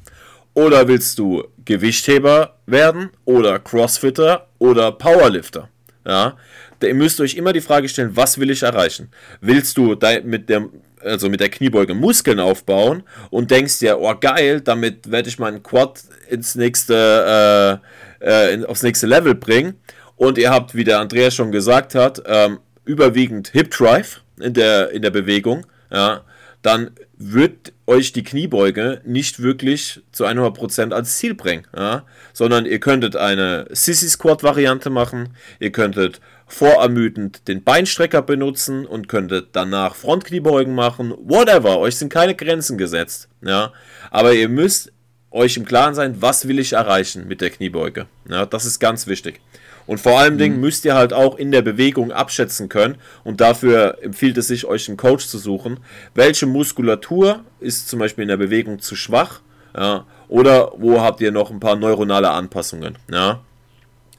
Oder willst du Gewichtheber werden oder Crossfitter oder Powerlifter? Ja, ihr müsst euch immer die Frage stellen, was will ich erreichen? Willst du mit der, also mit der Kniebeuge Muskeln aufbauen und denkst dir, oh geil, damit werde ich meinen Quad ins nächste, äh, äh, aufs nächste Level bringen. Und ihr habt, wie der Andreas schon gesagt hat, ähm, überwiegend Hip Drive in der, in der Bewegung, ja, dann wird euch die Kniebeuge nicht wirklich zu 100% als Ziel bringen, ja? sondern ihr könntet eine Sissy Squat Variante machen, ihr könntet vorermüdend den Beinstrecker benutzen und könntet danach Frontkniebeugen machen, whatever, euch sind keine Grenzen gesetzt, ja, aber ihr müsst euch im Klaren sein, was will ich erreichen mit der Kniebeuge, ja, das ist ganz wichtig. Und vor allem Dingen mhm. müsst ihr halt auch in der Bewegung abschätzen können. Und dafür empfiehlt es sich, euch einen Coach zu suchen. Welche Muskulatur ist zum Beispiel in der Bewegung zu schwach? Ja, oder wo habt ihr noch ein paar neuronale Anpassungen? Ja,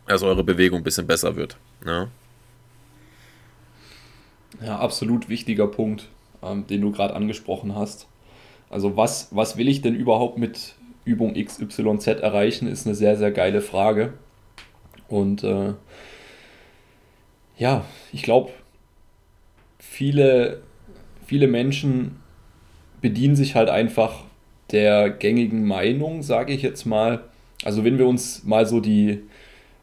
dass eure Bewegung ein bisschen besser wird. Ja, ja absolut wichtiger Punkt, ähm, den du gerade angesprochen hast. Also was, was will ich denn überhaupt mit Übung XYZ erreichen, ist eine sehr, sehr geile Frage. Und äh, ja, ich glaube, viele, viele Menschen bedienen sich halt einfach der gängigen Meinung, sage ich jetzt mal. Also wenn wir uns mal so die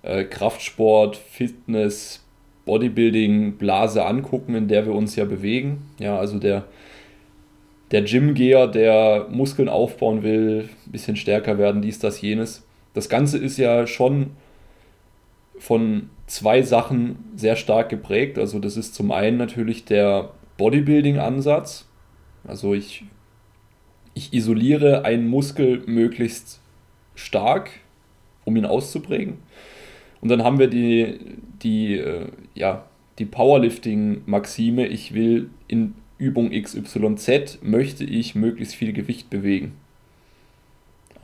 äh, Kraftsport, Fitness, Bodybuilding-Blase angucken, in der wir uns ja bewegen. Ja, also der, der Gymgeher, der Muskeln aufbauen will, ein bisschen stärker werden, dies, das, jenes. Das Ganze ist ja schon von zwei Sachen sehr stark geprägt. Also das ist zum einen natürlich der Bodybuilding-Ansatz. Also ich, ich isoliere einen Muskel möglichst stark, um ihn auszuprägen. Und dann haben wir die, die, äh, ja, die Powerlifting-Maxime, ich will in Übung XYZ, möchte ich möglichst viel Gewicht bewegen.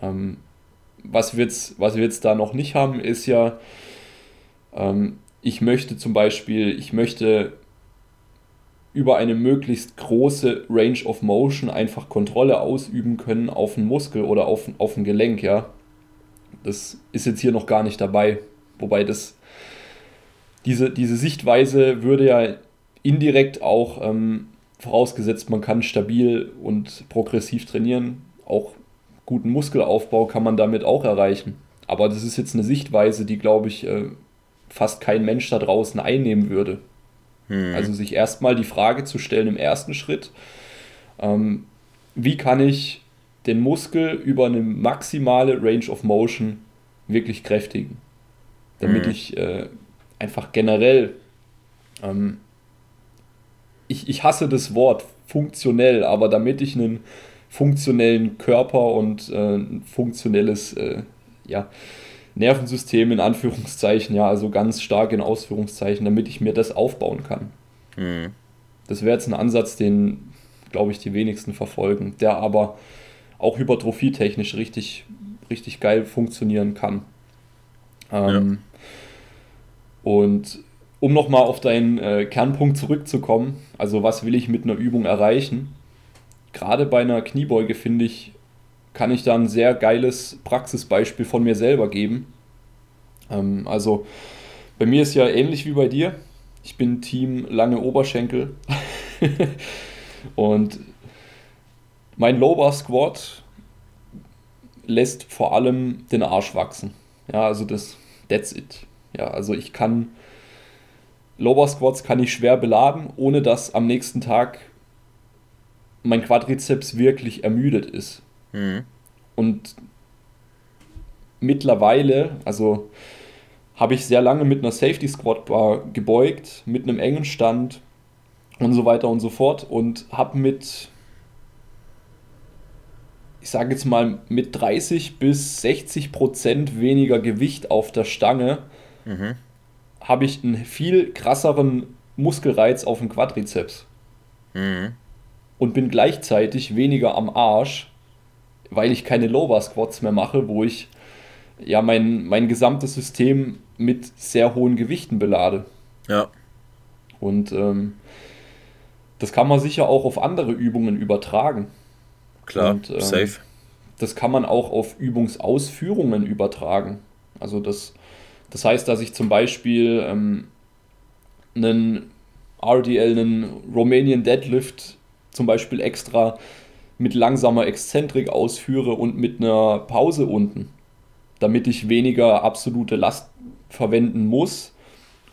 Ähm, was wir jetzt, was wir jetzt da noch nicht haben, ist ja, ähm, ich möchte zum Beispiel, ich möchte über eine möglichst große Range of Motion einfach Kontrolle ausüben können auf einen Muskel oder auf, auf ein Gelenk, ja. Das ist jetzt hier noch gar nicht dabei. Wobei das, diese, diese Sichtweise würde ja indirekt auch, ähm, vorausgesetzt man kann stabil und progressiv trainieren, auch guten Muskelaufbau kann man damit auch erreichen. Aber das ist jetzt eine Sichtweise, die, glaube ich, äh, fast kein Mensch da draußen einnehmen würde. Hm. Also sich erstmal die Frage zu stellen im ersten Schritt, ähm, wie kann ich den Muskel über eine maximale Range of Motion wirklich kräftigen. Damit mhm. ich äh, einfach generell, ähm, ich, ich hasse das Wort funktionell, aber damit ich einen funktionellen Körper und äh, ein funktionelles äh, ja, Nervensystem in Anführungszeichen, ja, also ganz stark in Ausführungszeichen, damit ich mir das aufbauen kann. Mhm. Das wäre jetzt ein Ansatz, den, glaube ich, die wenigsten verfolgen, der aber auch hypertrophietechnisch richtig, richtig geil funktionieren kann. Ähm, ja. Und um nochmal auf deinen äh, Kernpunkt zurückzukommen, also was will ich mit einer Übung erreichen? Gerade bei einer Kniebeuge finde ich, kann ich da ein sehr geiles Praxisbeispiel von mir selber geben. Ähm, also bei mir ist ja ähnlich wie bei dir. Ich bin Team lange Oberschenkel. und mein Lower Squat lässt vor allem den Arsch wachsen. Ja, also das, that's it. Ja, also ich kann Lower Squats kann ich schwer beladen, ohne dass am nächsten Tag mein Quadrizeps wirklich ermüdet ist. Mhm. Und mittlerweile, also habe ich sehr lange mit einer Safety Squat Bar gebeugt, mit einem engen Stand und so weiter und so fort und habe mit, ich sage jetzt mal, mit 30 bis 60 Prozent weniger Gewicht auf der Stange mhm. habe ich einen viel krasseren Muskelreiz auf dem Quadrizeps. Mhm und bin gleichzeitig weniger am Arsch, weil ich keine Lower Squats mehr mache, wo ich ja mein, mein gesamtes System mit sehr hohen Gewichten belade. Ja. Und ähm, das kann man sicher auch auf andere Übungen übertragen. Klar, und, ähm, safe. Das kann man auch auf Übungsausführungen übertragen. Also das, das heißt, dass ich zum Beispiel ähm, einen RDL, einen Romanian Deadlift zum Beispiel extra mit langsamer Exzentrik ausführe und mit einer Pause unten, damit ich weniger absolute Last verwenden muss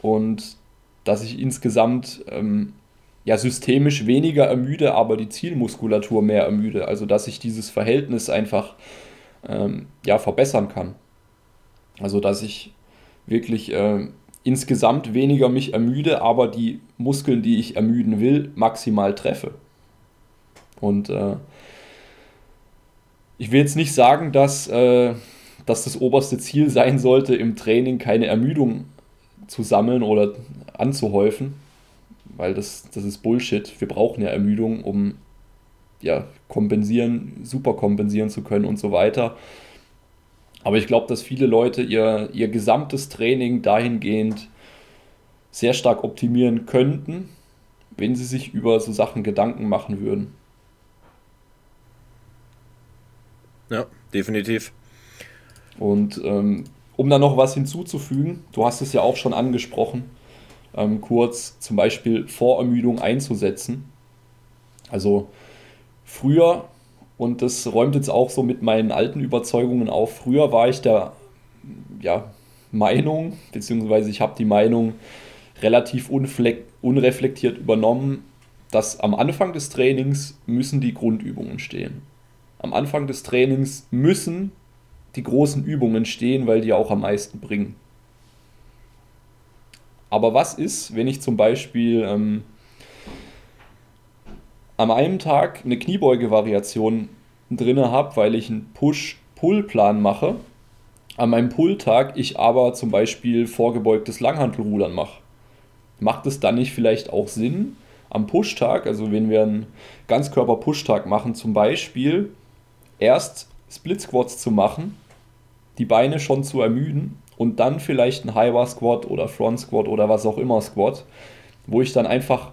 und dass ich insgesamt ähm, ja systemisch weniger ermüde, aber die Zielmuskulatur mehr ermüde. Also dass ich dieses Verhältnis einfach ähm, ja, verbessern kann. Also dass ich wirklich äh, insgesamt weniger mich ermüde, aber die Muskeln, die ich ermüden will, maximal treffe. Und äh, ich will jetzt nicht sagen, dass, äh, dass das oberste Ziel sein sollte, im Training keine Ermüdung zu sammeln oder anzuhäufen, weil das, das ist Bullshit. Wir brauchen ja Ermüdung, um ja, kompensieren, super kompensieren zu können und so weiter. Aber ich glaube, dass viele Leute ihr, ihr gesamtes Training dahingehend sehr stark optimieren könnten, wenn sie sich über so Sachen Gedanken machen würden. Ja, definitiv. Und ähm, um da noch was hinzuzufügen, du hast es ja auch schon angesprochen, ähm, kurz zum Beispiel Vorermüdung einzusetzen. Also früher, und das räumt jetzt auch so mit meinen alten Überzeugungen auf, früher war ich der ja, Meinung, beziehungsweise ich habe die Meinung relativ unreflektiert übernommen, dass am Anfang des Trainings müssen die Grundübungen stehen am Anfang des Trainings müssen die großen Übungen stehen, weil die auch am meisten bringen. Aber was ist, wenn ich zum Beispiel ähm, an einem Tag eine Kniebeuge-Variation drin habe, weil ich einen Push-Pull-Plan mache, an meinem Pull-Tag ich aber zum Beispiel vorgebeugtes Langhantelrudern mache? Macht es dann nicht vielleicht auch Sinn, am Push-Tag, also wenn wir einen Ganzkörper-Push-Tag machen, zum Beispiel erst Split Squats zu machen, die Beine schon zu ermüden und dann vielleicht ein High Bar Squat oder Front Squat oder was auch immer Squat, wo ich dann einfach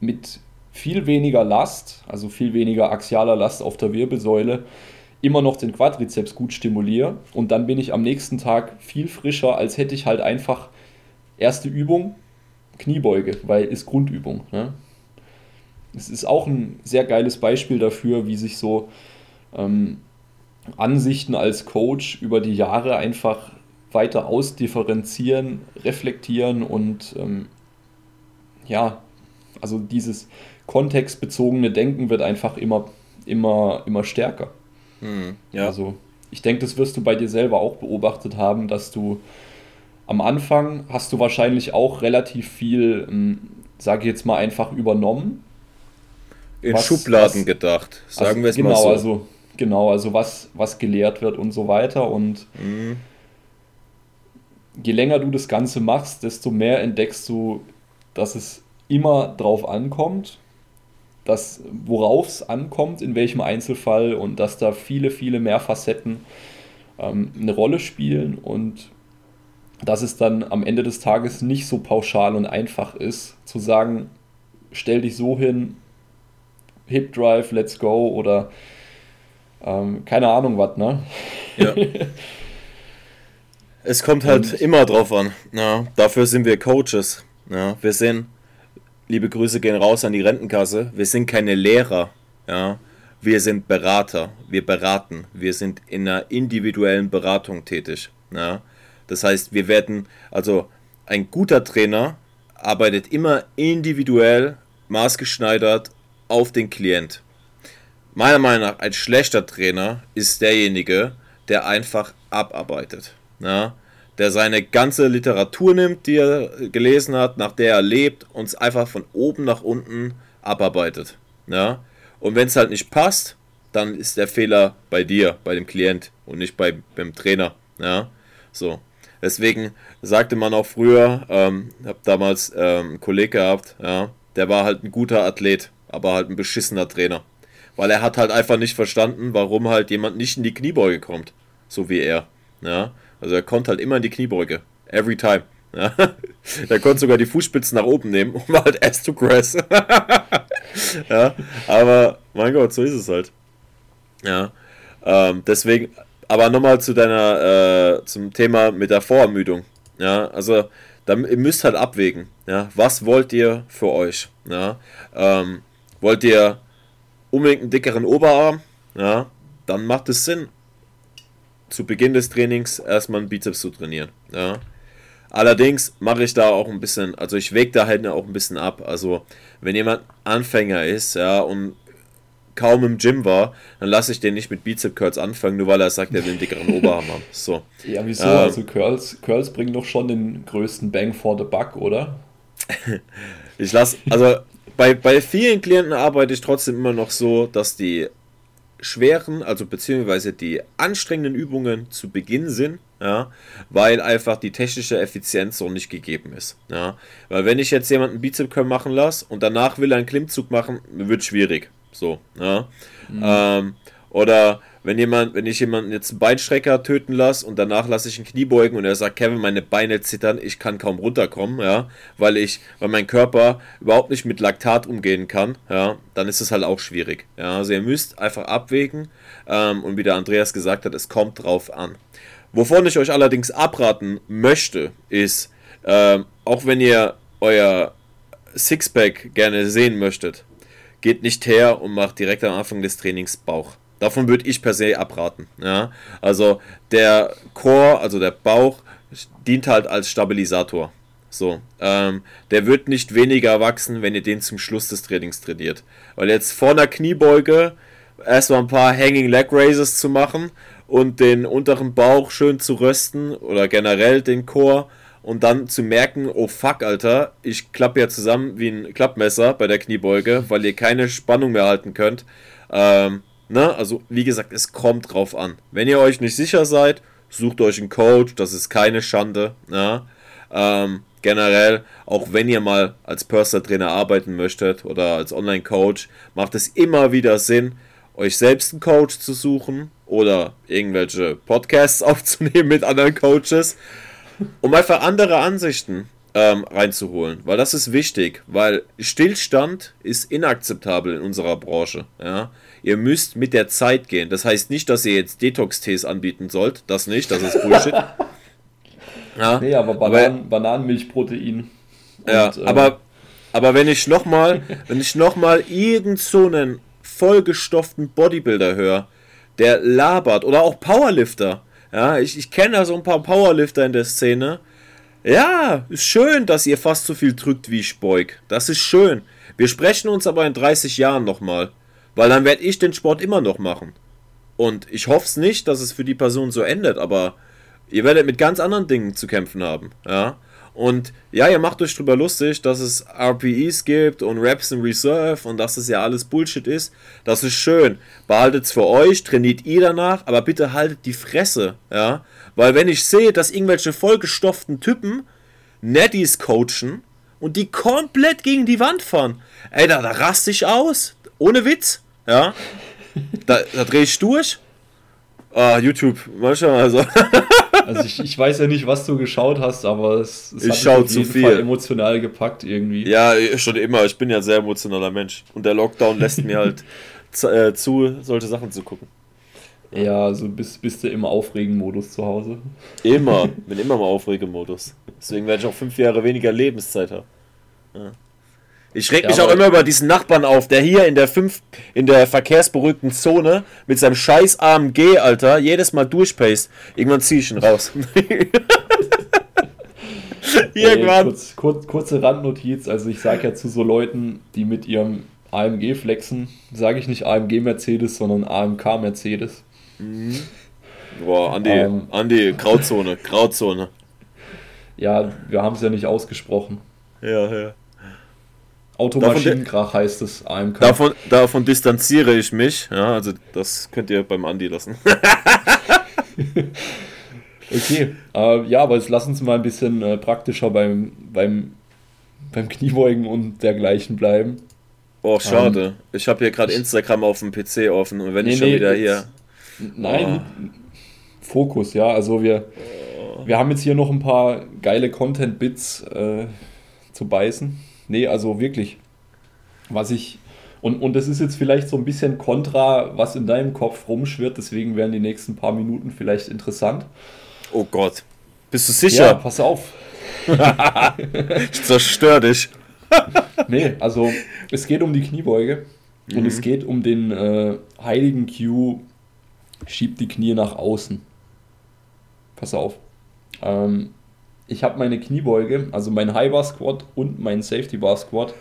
mit viel weniger Last, also viel weniger axialer Last auf der Wirbelsäule, immer noch den Quadrizeps gut stimuliere und dann bin ich am nächsten Tag viel frischer, als hätte ich halt einfach erste Übung, Kniebeuge, weil ist Grundübung. Ne? Es ist auch ein sehr geiles Beispiel dafür, wie sich so ähm, Ansichten als Coach über die Jahre einfach weiter ausdifferenzieren, reflektieren und ähm, ja, also dieses kontextbezogene Denken wird einfach immer, immer, immer stärker. Hm, ja. Also ich denke, das wirst du bei dir selber auch beobachtet haben, dass du am Anfang hast du wahrscheinlich auch relativ viel, ähm, sage ich jetzt mal, einfach übernommen. In was, Schubladen was, gedacht, sagen also, wir es genau, mal so. Also, genau, also was, was gelehrt wird und so weiter. Und mhm. je länger du das Ganze machst, desto mehr entdeckst du, dass es immer drauf ankommt, dass worauf es ankommt, in welchem Einzelfall und dass da viele, viele mehr Facetten ähm, eine Rolle spielen und dass es dann am Ende des Tages nicht so pauschal und einfach ist, zu sagen, stell dich so hin, Hip Drive, let's go oder ähm, keine Ahnung was, ne? Ja. es kommt halt und, immer drauf an. Ja, dafür sind wir Coaches. Ja, wir sind, liebe Grüße gehen raus an die Rentenkasse, wir sind keine Lehrer. Ja, wir sind Berater. Wir beraten. Wir sind in einer individuellen Beratung tätig. Ja. Das heißt, wir werden, also ein guter Trainer arbeitet immer individuell, maßgeschneidert auf den Klient. Meiner Meinung nach, ein schlechter Trainer ist derjenige, der einfach abarbeitet. Ja? Der seine ganze Literatur nimmt, die er gelesen hat, nach der er lebt, und es einfach von oben nach unten abarbeitet. Ja? Und wenn es halt nicht passt, dann ist der Fehler bei dir, bei dem Klient und nicht bei, beim Trainer. Ja? So. Deswegen sagte man auch früher, ähm, habe damals ähm, einen Kollegen gehabt, ja, der war halt ein guter Athlet, aber halt ein beschissener Trainer. Weil er hat halt einfach nicht verstanden, warum halt jemand nicht in die Kniebeuge kommt, so wie er. Ja, also er konnte halt immer in die Kniebeuge. Every time. Ja. Er konnte sogar die Fußspitzen nach oben nehmen, um halt ass to grass. ja, aber mein Gott, so ist es halt. Ja, ähm, deswegen, aber nochmal zu deiner, äh, zum Thema mit der Vorermüdung. Ja, also dann, ihr müsst halt abwägen. Ja, was wollt ihr für euch? Ja, ähm, wollt ihr unbedingt einen dickeren Oberarm? Ja, dann macht es Sinn, zu Beginn des Trainings erstmal einen Bizeps zu trainieren. Ja. Allerdings mache ich da auch ein bisschen, also ich wege da halt auch ein bisschen ab. Also wenn jemand Anfänger ist, ja, und kaum im Gym war, dann lasse ich den nicht mit Bizep Curls anfangen, nur weil er sagt, er will einen dickeren Oberarm haben. So. Ja, wieso? Ähm, also Curls, Curls bringen doch schon den größten Bang for the Buck, oder? ich lasse, also bei, bei vielen Klienten arbeite ich trotzdem immer noch so, dass die schweren, also beziehungsweise die anstrengenden Übungen zu Beginn sind, ja, weil einfach die technische Effizienz so nicht gegeben ist. Ja. Weil wenn ich jetzt jemanden Bizep Curl machen lasse und danach will er einen Klimmzug machen, wird schwierig. So, ja. Mhm. Ähm, oder wenn jemand, wenn ich jemanden jetzt einen Beinstrecker töten lasse und danach lasse ich einen Kniebeugen und er sagt, Kevin, meine Beine zittern, ich kann kaum runterkommen, ja, weil ich, weil mein Körper überhaupt nicht mit Laktat umgehen kann, ja, dann ist es halt auch schwierig. Ja, also ihr müsst einfach abwägen ähm, und wie der Andreas gesagt hat, es kommt drauf an. Wovon ich euch allerdings abraten möchte, ist, ähm, auch wenn ihr euer Sixpack gerne sehen möchtet, geht nicht her und macht direkt am Anfang des Trainings Bauch. Davon würde ich per se abraten. Ja? Also der Core, also der Bauch, dient halt als Stabilisator. So, ähm, der wird nicht weniger wachsen, wenn ihr den zum Schluss des Trainings trainiert. Weil jetzt vor einer Kniebeuge erstmal ein paar Hanging Leg Raises zu machen und den unteren Bauch schön zu rösten oder generell den Core und dann zu merken, oh fuck, Alter, ich klappe ja zusammen wie ein Klappmesser bei der Kniebeuge, weil ihr keine Spannung mehr halten könnt. Ähm, ne? Also, wie gesagt, es kommt drauf an. Wenn ihr euch nicht sicher seid, sucht euch einen Coach, das ist keine Schande. Ne? Ähm, generell, auch wenn ihr mal als Personal Trainer arbeiten möchtet oder als Online-Coach, macht es immer wieder Sinn, euch selbst einen Coach zu suchen oder irgendwelche Podcasts aufzunehmen mit anderen Coaches um einfach andere Ansichten ähm, reinzuholen, weil das ist wichtig, weil Stillstand ist inakzeptabel in unserer Branche. Ja? Ihr müsst mit der Zeit gehen. Das heißt nicht, dass ihr jetzt Detox-Tees anbieten sollt, das nicht, das ist Bullshit. ja, nee, aber Bananen, aber, Bananenmilchprotein. ja, äh, aber, aber wenn ich nochmal, wenn ich nochmal irgend so einen vollgestopften Bodybuilder höre, der labert oder auch Powerlifter, ja, ich, ich kenne da so ein paar Powerlifter in der Szene. Ja, ist schön, dass ihr fast so viel drückt wie ich beug. Das ist schön. Wir sprechen uns aber in 30 Jahren nochmal. Weil dann werde ich den Sport immer noch machen. Und ich hoffe es nicht, dass es für die Person so endet, aber ihr werdet mit ganz anderen Dingen zu kämpfen haben. Ja. Und ja, ihr macht euch drüber lustig, dass es RPEs gibt und Raps in Reserve und dass es ja alles Bullshit ist. Das ist schön. Behaltet es für euch, trainiert ihr danach, aber bitte haltet die Fresse, ja. Weil wenn ich sehe, dass irgendwelche vollgestopften Typen Netties coachen und die komplett gegen die Wand fahren, ey, da, da raste ich aus. Ohne Witz, ja. Da, da drehe ich durch. Ah, YouTube, manchmal also. Also ich, ich weiß ja nicht, was du geschaut hast, aber es, es ich hat mich zu jeden viel. Fall emotional gepackt irgendwie. Ja, schon immer. Ich bin ja ein sehr emotionaler Mensch. Und der Lockdown lässt mir halt zu, äh, zu, solche Sachen zu gucken. Ja, also bist, bist du im Aufregen-Modus zu Hause. Immer. Bin immer im Aufregemodus. Deswegen werde ich auch fünf Jahre weniger Lebenszeit haben. Ja. Ich reg Ja, mich auch immer über diesen Nachbarn auf, der hier in der fünf, in der verkehrsberuhigten Zone mit seinem scheiß AMG, Alter, jedes Mal durchpaced. Irgendwann zieh ich ihn raus. Ey, Irgendwann. kurz, kurz, kurze Randnotiz, also ich sage ja zu so Leuten, die mit ihrem AMG flexen, sage ich nicht AMG Mercedes, sondern AMK Mercedes. Boah, Andi, Ähm. Andi, Grauzone, Grauzone. Ja, wir haben es ja nicht ausgesprochen. Ja, ja. Automaschinenkrach heißt es, AMK. Davon, davon distanziere ich mich. Ja, also das könnt ihr beim Andi lassen. Okay, äh, ja, aber jetzt lass uns mal ein bisschen äh, praktischer beim, beim, beim Kniebeugen und dergleichen bleiben. Oh, schade. ich habe hier gerade Instagram auf dem PC offen und wenn Nee, ich schon nee, wieder jetzt- hier. Nein, Fokus, ja. Also wir, wir haben jetzt hier noch ein paar geile Content-Bits äh, zu beißen. Nee, also wirklich. Was ich. Und, und das ist jetzt vielleicht so ein bisschen kontra, was in deinem Kopf rumschwirrt, deswegen werden die nächsten paar Minuten vielleicht interessant. Oh Gott. Bist du Ja, sicher? pass auf. Ich zerstör dich. Nee, also es geht um die Kniebeuge und es geht um den äh, heiligen Q, schiebt die Knie nach außen. Pass auf. Ähm, ich habe meine Kniebeuge, also mein High Bar Squat und mein Safety Bar Squat,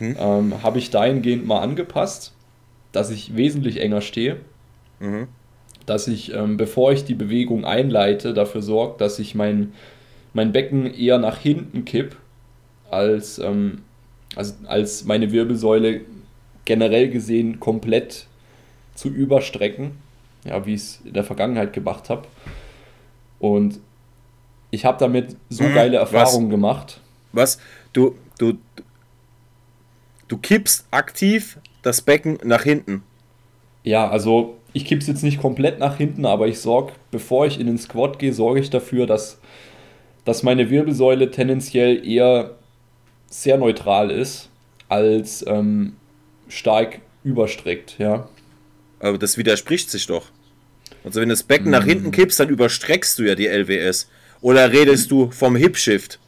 ähm, habe ich dahingehend mal angepasst, dass ich wesentlich enger stehe, Mhm. dass ich, ähm, bevor ich die Bewegung einleite, dafür sorge, dass ich mein, mein Becken eher nach hinten kipp, als, ähm, also als meine Wirbelsäule generell gesehen komplett zu überstrecken, ja, wie ich es in der Vergangenheit gemacht habe. Und ich habe damit so Mhm, geile was? Erfahrungen gemacht. Was? Du, du, du kippst aktiv das Becken nach hinten. Ja, also ich kipp's jetzt nicht komplett nach hinten, aber ich sorge, bevor ich in den Squat gehe, sorge ich dafür, dass, dass meine Wirbelsäule tendenziell eher sehr neutral ist, als ähm, stark überstreckt, ja. Aber das widerspricht sich doch. Also wenn du das Becken nach hinten kippst, dann überstreckst du ja die LWS. Oder redest du vom Hip-Shift?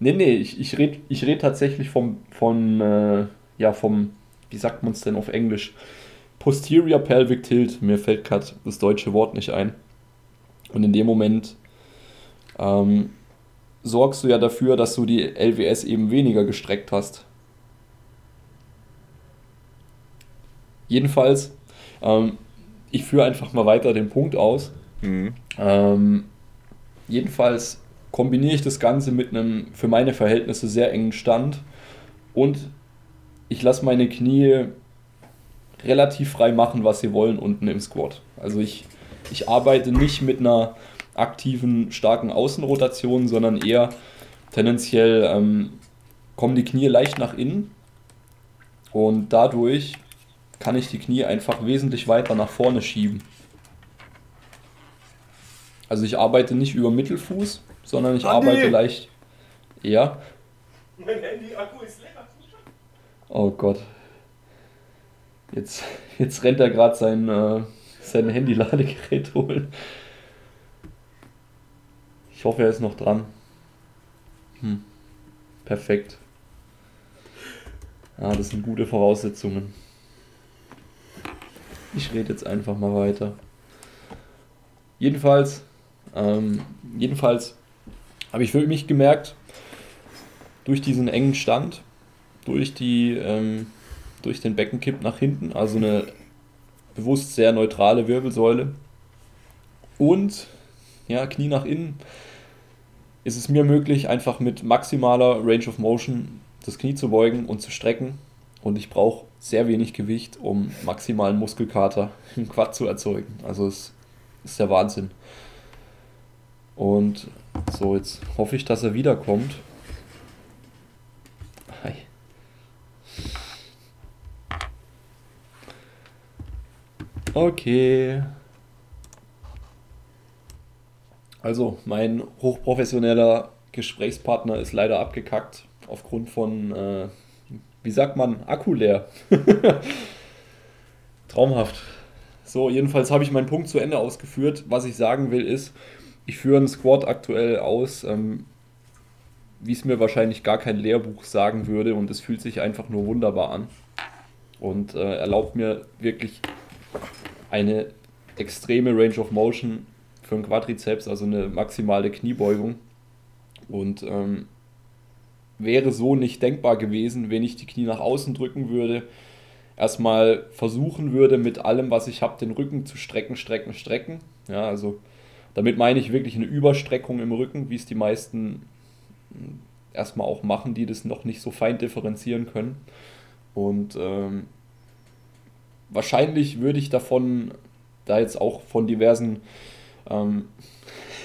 Nee, nee, ich, ich rede ich red tatsächlich vom, von, äh, ja, vom, wie sagt man es denn auf Englisch? Posterior Pelvic Tilt. Mir fällt gerade das deutsche Wort nicht ein. Und in dem Moment ähm, sorgst du ja dafür, dass du die LWS eben weniger gestreckt hast. Jedenfalls, ähm, ich führe einfach mal weiter den Punkt aus. Mhm. Ähm, jedenfalls kombiniere ich das Ganze mit einem für meine Verhältnisse sehr engen Stand und ich lasse meine Knie relativ frei machen, was sie wollen unten im Squat. Also ich, ich arbeite nicht mit einer aktiven, starken Außenrotation, sondern eher tendenziell ähm, kommen die Knie leicht nach innen und dadurch kann ich die Knie einfach wesentlich weiter nach vorne schieben. Also ich arbeite nicht über Mittelfuß, sondern ich Andi! arbeite leicht. Ja. Mein Handy-Akku ist leer. Oh Gott. Jetzt, jetzt rennt er gerade sein, äh, sein Handy-Ladegerät holen. Ich hoffe, er ist noch dran. Hm. Perfekt. Ja, das sind gute Voraussetzungen. Ich rede jetzt einfach mal weiter. Jedenfalls, ähm, jedenfalls habe ich für mich gemerkt, durch diesen engen Stand, durch die, ähm, durch den Beckenkipp nach hinten, also eine bewusst sehr neutrale Wirbelsäule. Und ja, Knie nach innen ist es mir möglich, einfach mit maximaler Range of Motion das Knie zu beugen und zu strecken. Und ich brauche sehr wenig Gewicht, um maximalen Muskelkater im Quad zu erzeugen. Also es ist der Wahnsinn. Und so, jetzt hoffe ich, dass er wiederkommt. Hi. Okay. Also, mein hochprofessioneller Gesprächspartner ist leider abgekackt aufgrund von, äh, wie sagt man, Akku leer. Traumhaft. So, jedenfalls habe ich meinen Punkt zu Ende ausgeführt. Was ich sagen will ist, ich führe einen Squad aktuell aus, ähm, wie es mir wahrscheinlich gar kein Lehrbuch sagen würde und es fühlt sich einfach nur wunderbar an und äh, erlaubt mir wirklich eine extreme Range of Motion für einen Quadrizeps, also eine maximale Kniebeugung. Und ähm, wäre so nicht denkbar gewesen, wenn ich die Knie nach außen drücken würde, erstmal versuchen würde, mit allem, was ich habe, den Rücken zu strecken, strecken, strecken. Ja, also damit meine ich wirklich eine Überstreckung im Rücken, wie es die meisten hm, erstmal auch machen, die das noch nicht so fein differenzieren können. Und ähm, wahrscheinlich würde ich davon, da jetzt auch von diversen ähm,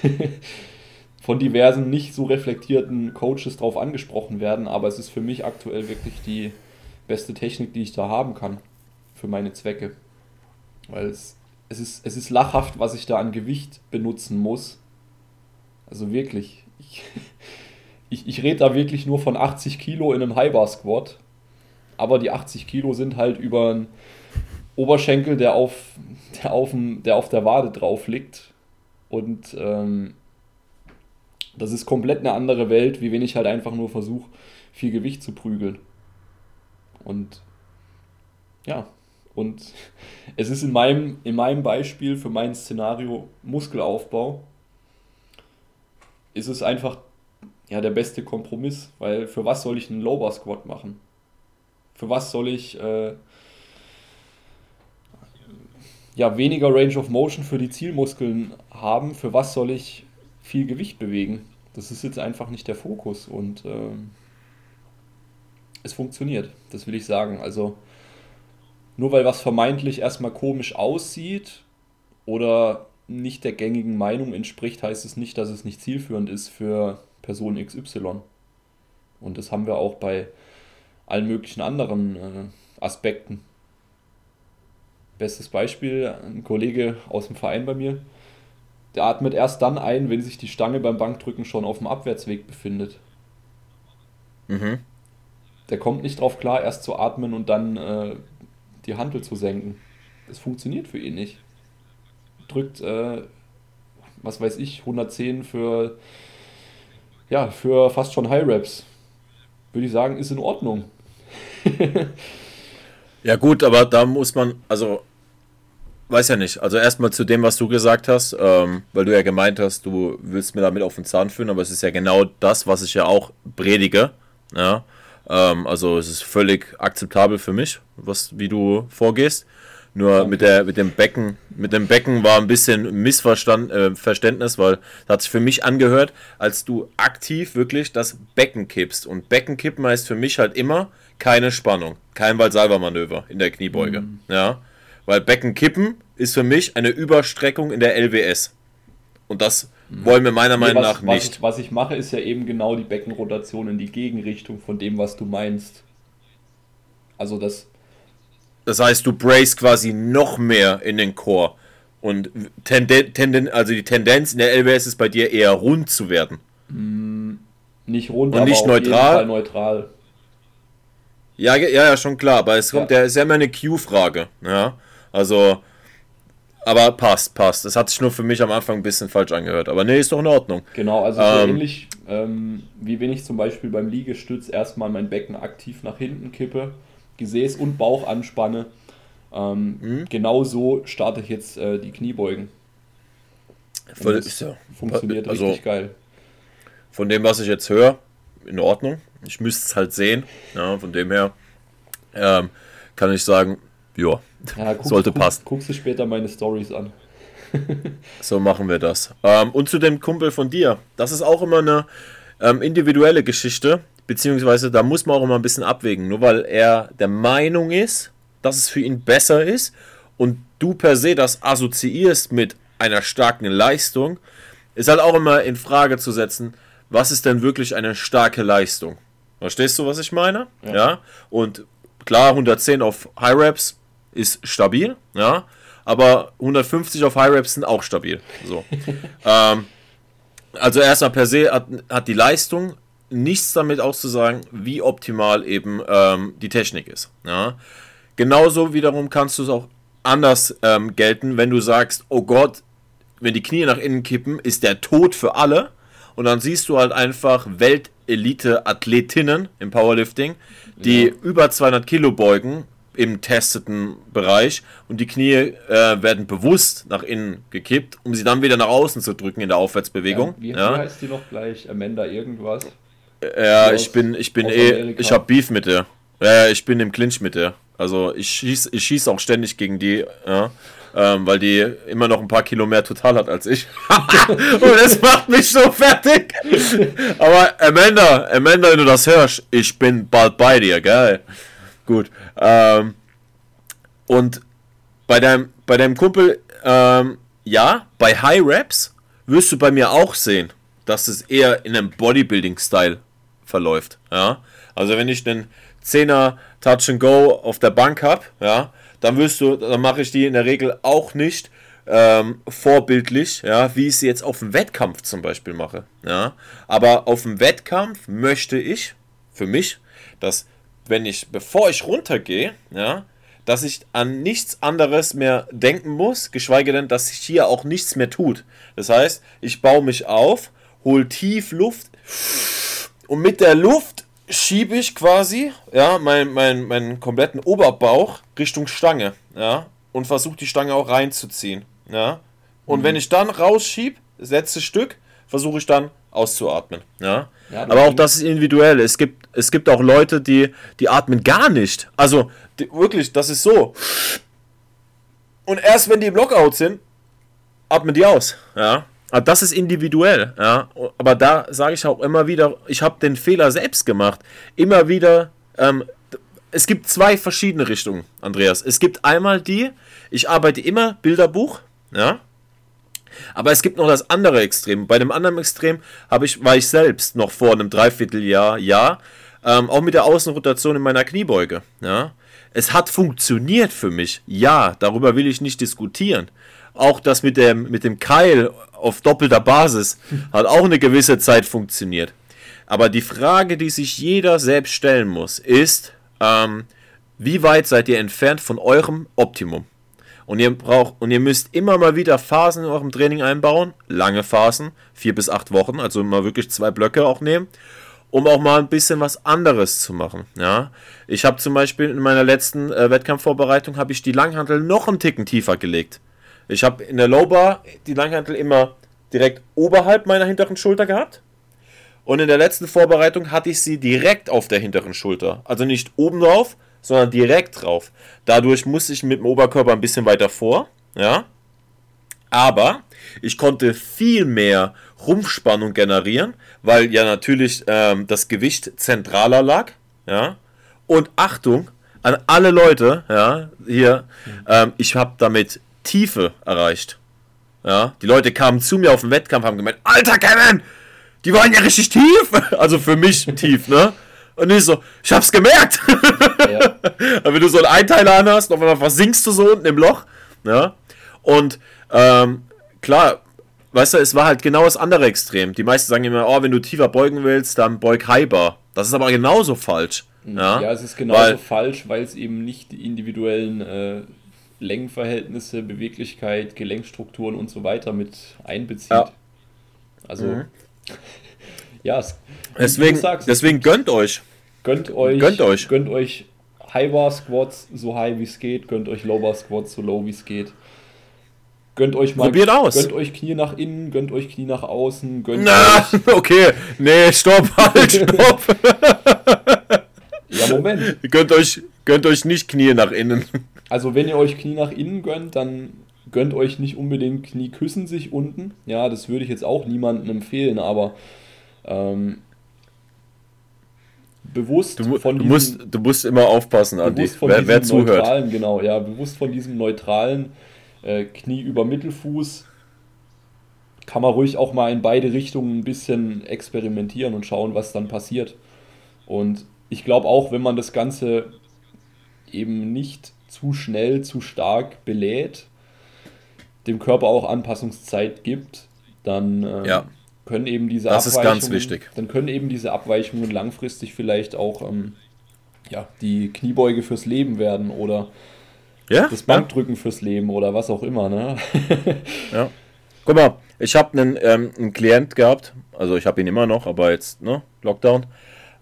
von diversen nicht so reflektierten Coaches drauf angesprochen werden, aber es ist für mich aktuell wirklich die beste Technik, die ich da haben kann für meine Zwecke. Weil es, es, ist, es ist lachhaft, was ich da an Gewicht benutzen muss. Also wirklich. Ich, ich, ich rede da wirklich nur von 80 Kilo in einem High-Bar Squat. Aber die 80 Kilo sind halt über einen Oberschenkel, der auf, der auf, dem, der, auf der Wade drauf liegt. Und ähm, das ist komplett eine andere Welt, wie wenn ich halt einfach nur versuche, viel Gewicht zu prügeln. Und ja, und es ist in meinem, in meinem Beispiel für mein Szenario Muskelaufbau, ist es einfach ja, der beste Kompromiss, weil für was soll ich einen Lower Squat machen? Für was soll ich äh, ja, weniger Range of Motion für die Zielmuskeln haben? Für was soll ich viel Gewicht bewegen? Das ist jetzt einfach nicht der Fokus und ähm, es funktioniert, das will ich sagen. Also nur weil was vermeintlich erstmal komisch aussieht oder nicht der gängigen Meinung entspricht, heißt es nicht, dass es nicht zielführend ist für Person XY. Und das haben wir auch bei allen möglichen anderen äh, Aspekten. Bestes Beispiel, ein Kollege aus dem Verein bei mir, der atmet erst dann ein, wenn sich die Stange beim Bankdrücken schon auf dem Abwärtsweg befindet. Mhm der kommt nicht drauf klar, erst zu atmen und dann äh, die Hantel zu senken. Das funktioniert für ihn nicht. Drückt, äh, was weiß ich, 110 für, ja, für fast schon High Raps. Würde ich sagen, ist in Ordnung. ja, gut, aber da muss man, also, weiß ja nicht. Also, erstmal zu dem, was du gesagt hast, ähm, weil du ja gemeint hast, du willst mir damit auf den Zahn führen, aber es ist ja genau das, was ich ja auch predige. Ja ähm, also es ist völlig akzeptabel für mich, was, wie du vorgehst. Nur okay. mit, der, mit dem Becken, mit dem Becken war ein bisschen Missverständnis, äh, weil das hat sich für mich angehört, als du aktiv wirklich das Becken kippst. Und Becken kippen heißt für mich halt immer keine Spannung, kein Valsalva-Manöver in der Kniebeuge. Mhm. Ja, weil Becken kippen ist für mich eine Überstreckung in der LWS. Und das wollen wir meiner Meinung was, nach nicht. Was ich, was ich mache, ist ja eben genau die Beckenrotation in die Gegenrichtung von dem, was du meinst. Also das. Das heißt, du brace quasi noch mehr in den Chor. Und tenden, tenden, also die Tendenz in der LBS ist bei dir eher rund zu werden. Mm, nicht rund, und nicht neutral. neutral. Ja, ja, ja, schon klar. Aber es kommt, ja. der ist ja immer eine Q-Frage. Ja, also aber passt, passt. Das hat sich nur für mich am Anfang ein bisschen falsch angehört. Aber nee, ist doch in Ordnung. Genau, also so ähm, ähnlich ähm, wie wenn ich zum Beispiel beim Liegestütz erstmal mein Becken aktiv nach hinten kippe, Gesäß und Bauch anspanne. Ähm, mhm. Genau so starte ich jetzt äh, die Kniebeugen. Voll, ist ja, funktioniert also, richtig geil. Von dem, was ich jetzt höre, in Ordnung. Ich müsste es halt sehen. Ja, von dem her ähm, kann ich sagen, ja, ja sollte guck, passen. Guckst du später meine Stories an. so machen wir das. Ähm, und zu dem Kumpel von dir. Das ist auch immer eine ähm, individuelle Geschichte, beziehungsweise da muss man auch immer ein bisschen abwägen. Nur weil er der Meinung ist, dass es für ihn besser ist und du per se das assoziierst mit einer starken Leistung, ist halt auch immer in Frage zu setzen, was ist denn wirklich eine starke Leistung? Verstehst du, was ich meine? Ja. ja? Und klar, 110 auf High Reps ist stabil, ja, aber 150 auf High Reps sind auch stabil. So. ähm, also erstmal per se hat, hat die Leistung nichts damit auszusagen, wie optimal eben ähm, die Technik ist. Ja? Genauso wiederum kannst du es auch anders ähm, gelten, wenn du sagst, oh Gott, wenn die Knie nach innen kippen, ist der Tod für alle. Und dann siehst du halt einfach Weltelite-Athletinnen im Powerlifting, die ja. über 200 Kilo beugen im testeten Bereich und die Knie äh, werden bewusst nach innen gekippt, um sie dann wieder nach außen zu drücken in der Aufwärtsbewegung. Ja, wie, ja. heißt die noch gleich? Amanda irgendwas? Ja, ich bin, ich bin eh, Amerika. ich hab Beef mit der. Ja, ich bin im Clinch mit der. Also ich schieße ich schieß auch ständig gegen die, ja, ähm, weil die immer noch ein paar Kilo mehr total hat als ich. und das macht mich so fertig. Aber Amanda, Amanda, wenn du das hörst, ich bin bald bei dir, geil. Gut. Ähm, und bei deinem, bei deinem Kumpel, ähm, ja, bei High Raps wirst du bei mir auch sehen, dass es eher in einem Bodybuilding-Style verläuft. Ja? Also wenn ich den 10er Touch and Go auf der Bank habe, ja, dann wirst du, dann mache ich die in der Regel auch nicht ähm, vorbildlich, ja, wie ich sie jetzt auf dem Wettkampf zum Beispiel mache. Ja. Aber auf dem Wettkampf möchte ich, für mich, dass wenn ich, bevor ich runtergehe, ja, dass ich an nichts anderes mehr denken muss, geschweige denn, dass sich hier auch nichts mehr tut. Das heißt, ich baue mich auf, hole tief Luft und mit der Luft schiebe ich quasi ja, meinen mein, mein kompletten Oberbauch Richtung Stange ja, und versuche die Stange auch reinzuziehen. Ja. Und mhm. wenn ich dann rausschiebe, letzte Stück, versuche ich dann auszuatmen. Ja? ja Aber auch das ist individuell. Es gibt, es gibt auch Leute, die, die atmen gar nicht. Also die, wirklich, das ist so. Und erst wenn die im Lockout sind, atmen die aus. Ja. Aber das ist individuell, ja. Aber da sage ich auch immer wieder, ich habe den Fehler selbst gemacht. Immer wieder, ähm, es gibt zwei verschiedene Richtungen, Andreas. Es gibt einmal die, ich arbeite immer Bilderbuch, ja. Aber es gibt noch das andere Extrem. Bei dem anderen Extrem habe ich, war ich selbst noch vor einem Dreivierteljahr, ja, ähm, auch mit der Außenrotation in meiner Kniebeuge, ja. Es hat funktioniert für mich, ja, darüber will ich nicht diskutieren. Auch das mit dem, mit dem Keil auf doppelter Basis hat auch eine gewisse Zeit funktioniert. Aber die Frage, die sich jeder selbst stellen muss, ist, ähm, wie weit seid ihr entfernt von eurem Optimum? Und ihr braucht und ihr müsst immer mal wieder Phasen in eurem Training einbauen, lange Phasen, vier bis acht Wochen, also mal wirklich zwei Blöcke auch nehmen, um auch mal ein bisschen was anderes zu machen. Ja, ich habe zum Beispiel in meiner letzten äh, Wettkampfvorbereitung habe ich die Langhantel noch einen Ticken tiefer gelegt. Ich habe in der Lowbar die Langhantel immer direkt oberhalb meiner hinteren Schulter gehabt. Und in der letzten Vorbereitung hatte ich sie direkt auf der hinteren Schulter. Also nicht oben drauf, sondern direkt drauf. Dadurch musste ich mit dem Oberkörper ein bisschen weiter vor. Ja. Aber ich konnte viel mehr Rumpfspannung generieren, weil ja natürlich ähm, das Gewicht zentraler lag. Ja. Und Achtung an alle Leute, ja, hier, ähm, ich habe damit Tiefe erreicht. Ja, die Leute kamen zu mir auf den Wettkampf, haben gemeint, Alter Kevin, die waren ja richtig tief. Also für mich tief, ne? Und ich so, ich hab's gemerkt. Ja. Wenn du so einen Einteiler anhast, auf einmal versinkst du so unten im Loch. Ja? Und ähm, klar, weißt du, es war halt genau das andere Extrem. Die meisten sagen immer, oh, wenn du tiefer beugen willst, dann beug halber. Das ist aber genauso falsch. Ja, ja es ist genauso weil, falsch, weil es eben nicht die individuellen äh, Längenverhältnisse, Beweglichkeit, Gelenkstrukturen und so weiter mit einbezieht. Ja. Also, mhm. ja, es, deswegen, deswegen gönnt euch. Gönnt euch. Gönnt euch. Gönnt euch High Bar Squats so high wie es geht, gönnt euch Low Bar Squats so low wie es geht. Gönnt euch mal. Probiert aus. Gönnt euch Knie nach innen, gönnt euch Knie nach außen, gönnt Na, euch. Okay, nee, stopp, halt, stopp. ja, Moment. Gönnt euch, gönnt euch nicht Knie nach innen. Also wenn ihr euch Knie nach innen gönnt, dann gönnt euch nicht unbedingt Knie küssen sich unten. Ja, das würde ich jetzt auch niemandem empfehlen, aber ähm, bewusst du, von diesem, du musst du musst immer aufpassen, Andi, wer, wer zuhört. Genau, ja, bewusst von diesem neutralen äh, Knie über Mittelfuß kann man ruhig auch mal in beide Richtungen ein bisschen experimentieren und schauen, was dann passiert. Und ich glaube auch, wenn man das Ganze eben nicht zu schnell, zu stark belädt, dem Körper auch Anpassungszeit gibt, dann äh, ja. Können eben diese das ist ganz wichtig. dann können eben diese Abweichungen langfristig vielleicht auch ähm, ja, die Kniebeuge fürs Leben werden oder ja? das Bankdrücken ja. fürs Leben oder was auch immer. Ne? ja. Guck mal, ich habe einen, ähm, einen Klient gehabt, also ich habe ihn immer noch, aber jetzt, ne, Lockdown.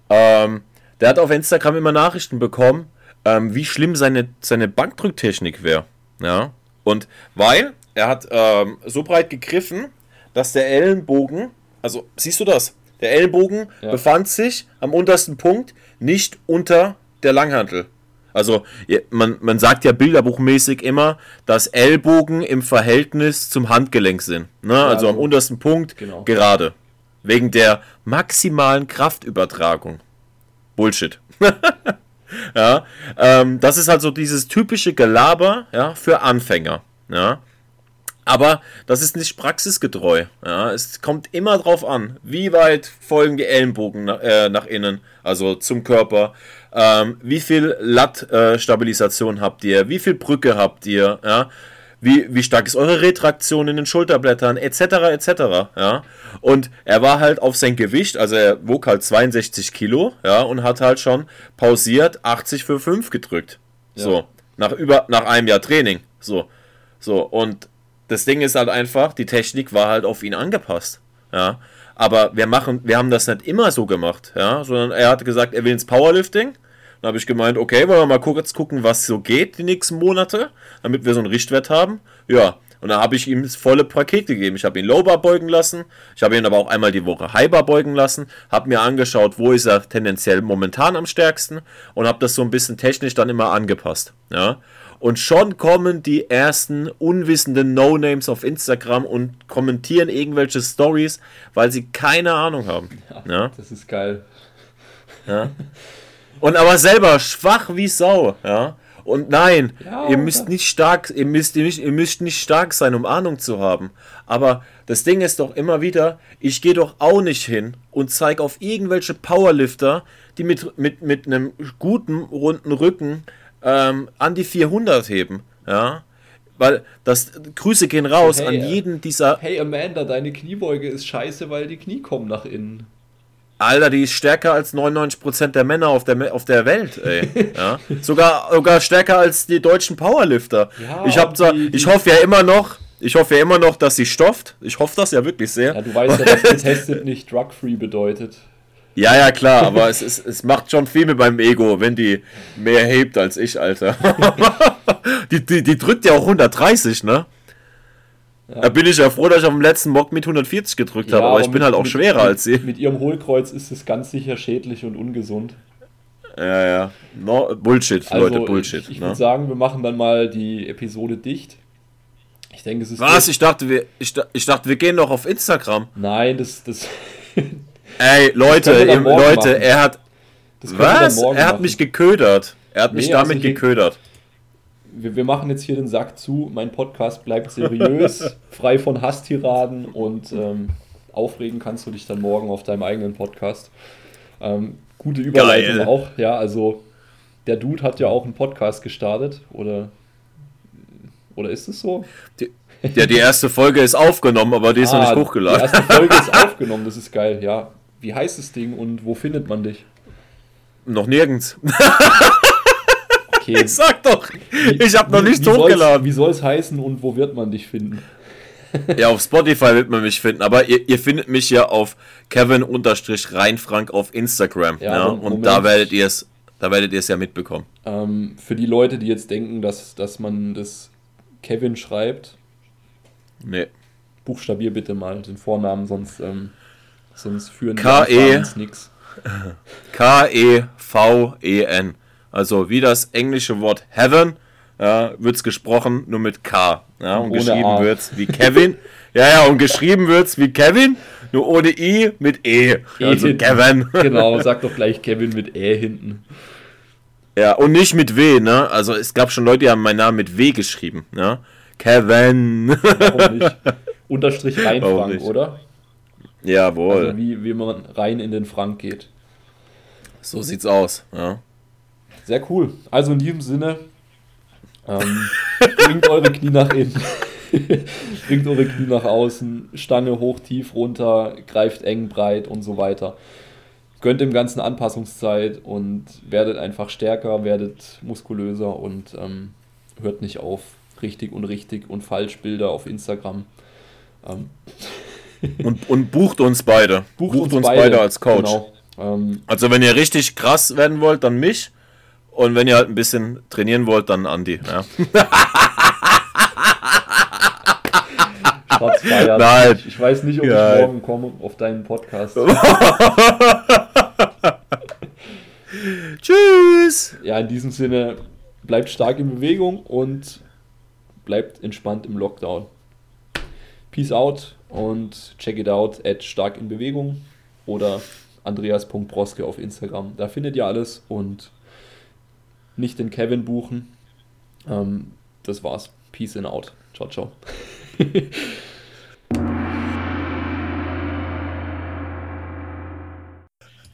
Ähm, der hat auf Instagram immer Nachrichten bekommen, ähm, wie schlimm seine, seine Bankdrücktechnik wäre. Ja. Und weil er hat ähm, so breit gegriffen, dass der Ellenbogen, also siehst du das? Der Ellenbogen ja. befand sich am untersten Punkt nicht unter der Langhantel. Also man, man sagt ja bilderbuchmäßig immer, dass Ellbogen im Verhältnis zum Handgelenk sind. Ne? Ja, also am untersten Punkt genau. gerade. Wegen der maximalen Kraftübertragung. Bullshit. ja, ähm, das ist halt so dieses typische Gelaber ja, für Anfänger. Ja. Aber das ist nicht praxisgetreu. Ja. Es kommt immer drauf an, wie weit folgen die Ellenbogen nach, äh, nach innen, also zum Körper. Ähm, wie viel Latt-Stabilisation äh, habt ihr? Wie viel Brücke habt ihr? Ja? Wie, wie stark ist eure Retraktion in den Schulterblättern, etc., etc., ja. Und er war halt auf sein Gewicht, also er wog halt 62 Kilo, ja, und hat halt schon pausiert 80 für 5 gedrückt. Ja. So, nach über, nach einem Jahr Training. So, so, und das Ding ist halt einfach, die Technik war halt auf ihn angepasst, ja. Aber wir machen, wir haben das nicht immer so gemacht, ja, sondern er hat gesagt, er will ins Powerlifting. Dann habe ich gemeint, okay, wollen wir mal kurz gucken, was so geht die nächsten Monate, damit wir so einen Richtwert haben. Ja, und dann habe ich ihm das volle Paket gegeben. Ich habe ihn Lowbar beugen lassen, ich habe ihn aber auch einmal die Woche Highbar beugen lassen, habe mir angeschaut, wo ist er tendenziell momentan am stärksten und habe das so ein bisschen technisch dann immer angepasst. Ja. Und schon kommen die ersten unwissenden No-Names auf Instagram und kommentieren irgendwelche Stories, weil sie keine Ahnung haben. Ja, ja? Das ist geil. Ja. Und aber selber schwach wie Sau, ja. Und nein, ja, ihr müsst nicht stark, ihr müsst, ihr, ihr müsst nicht stark sein, um Ahnung zu haben. Aber das Ding ist doch immer wieder, ich gehe doch auch nicht hin und zeige auf irgendwelche Powerlifter, die mit, mit, mit einem guten, runden Rücken ähm, an die 400 heben. Ja, weil das Grüße gehen raus hey, an jeden dieser. Hey Amanda, deine Kniebeuge ist scheiße, weil die Knie kommen nach innen. Alter, die ist stärker als 99% der Männer auf der, auf der Welt, ey. Ja? Sogar, sogar stärker als die deutschen Powerlifter. Ja, ich, hab zwar, ich hoffe ja immer noch, ich hoffe ja immer noch, dass sie stofft. Ich hoffe das ja wirklich sehr. Ja, du weißt ja, dass getestet nicht drug-free bedeutet. Ja, ja, klar, aber es, ist, es macht schon viel mit meinem Ego, wenn die mehr hebt als ich, Alter. die, die, die drückt ja auch 130, ne? Ja. Da bin ich ja froh, dass ich auf dem letzten Mock mit 140 gedrückt ja, habe, aber ich bin halt auch schwerer mit, als sie. Mit ihrem Hohlkreuz ist es ganz sicher schädlich und ungesund. Ja, ja. No, Bullshit, also, Leute, Bullshit. Ich, ich ne? würde sagen, wir machen dann mal die Episode dicht. Ich denke, es ist. Was? Ich dachte, wir, ich, ich dachte, wir gehen noch auf Instagram. Nein, das. das Ey, Leute, Leute, machen. er hat. was? Er hat machen. mich geködert. Er hat nee, mich damit also geködert wir, wir machen jetzt hier den Sack zu. Mein Podcast bleibt seriös, frei von Hasstiraden und ähm, aufregen kannst du dich dann morgen auf deinem eigenen Podcast. Ähm, gute Überleitung Geil. auch. Ja, also der Dude hat ja auch einen Podcast gestartet oder oder ist es so? Die, ja, die erste Folge ist aufgenommen, aber die ist ah, noch nicht hochgeladen. Die erste Folge ist aufgenommen, das ist geil, ja. Wie heißt das Ding und wo findet man dich? Noch nirgends. Okay. Sag doch, ich habe noch nichts hochgeladen. Wie soll es heißen und wo wird man dich finden? ja, auf Spotify wird man mich finden, aber ihr, ihr findet mich ja auf Kevin-Reinfrank auf Instagram. Ja, ja, und Moment. da werdet ihr es da werdet ihr es ja mitbekommen. Ähm, für die Leute, die jetzt denken, dass, dass man das Kevin schreibt, nee. buchstabier bitte mal den Vornamen, sonst, ähm, sonst führen die nichts. K-E-V-E-N. Also wie das englische Wort Heaven, ja, wird es gesprochen nur mit K. Ja, und, und geschrieben wird es wie Kevin. ja, ja, und geschrieben wird es wie Kevin, nur ohne I mit E. e also hinten. Kevin. genau, sag doch gleich Kevin mit E hinten. Ja, und nicht mit W, ne? Also es gab schon Leute, die haben meinen Namen mit W geschrieben, ne? Kevin. Warum nicht? Unterstrich rein Frank, oder? Jawohl. Also wie, wie man rein in den Frank geht. So sieht's aus, ja. Sehr cool. Also in diesem Sinne, ähm, bringt eure Knie nach innen. bringt eure Knie nach außen, Stange hoch, tief, runter, greift eng, breit und so weiter. Gönnt dem Ganzen Anpassungszeit und werdet einfach stärker, werdet muskulöser und ähm, hört nicht auf, richtig und richtig und falsch Bilder auf Instagram. Ähm. und, und bucht uns beide. Bucht, bucht uns, uns beide, beide, als Coach. Genau. Ähm, also wenn ihr richtig krass werden wollt, dann mich. Und wenn ihr halt ein bisschen trainieren wollt, dann Andi. Ja. Nein. Ich, ich, weiß nicht, ob Geil. ich morgen komme auf deinen Podcast. Tschüss. Ja, in diesem Sinne, bleibt stark in Bewegung und bleibt entspannt im Lockdown. Peace out und check it out at stark in Bewegung oder andreas.broske auf Instagram. Da findet ihr alles und nicht den Kevin buchen. Ähm, das war's. Peace and out. Ciao, ciao.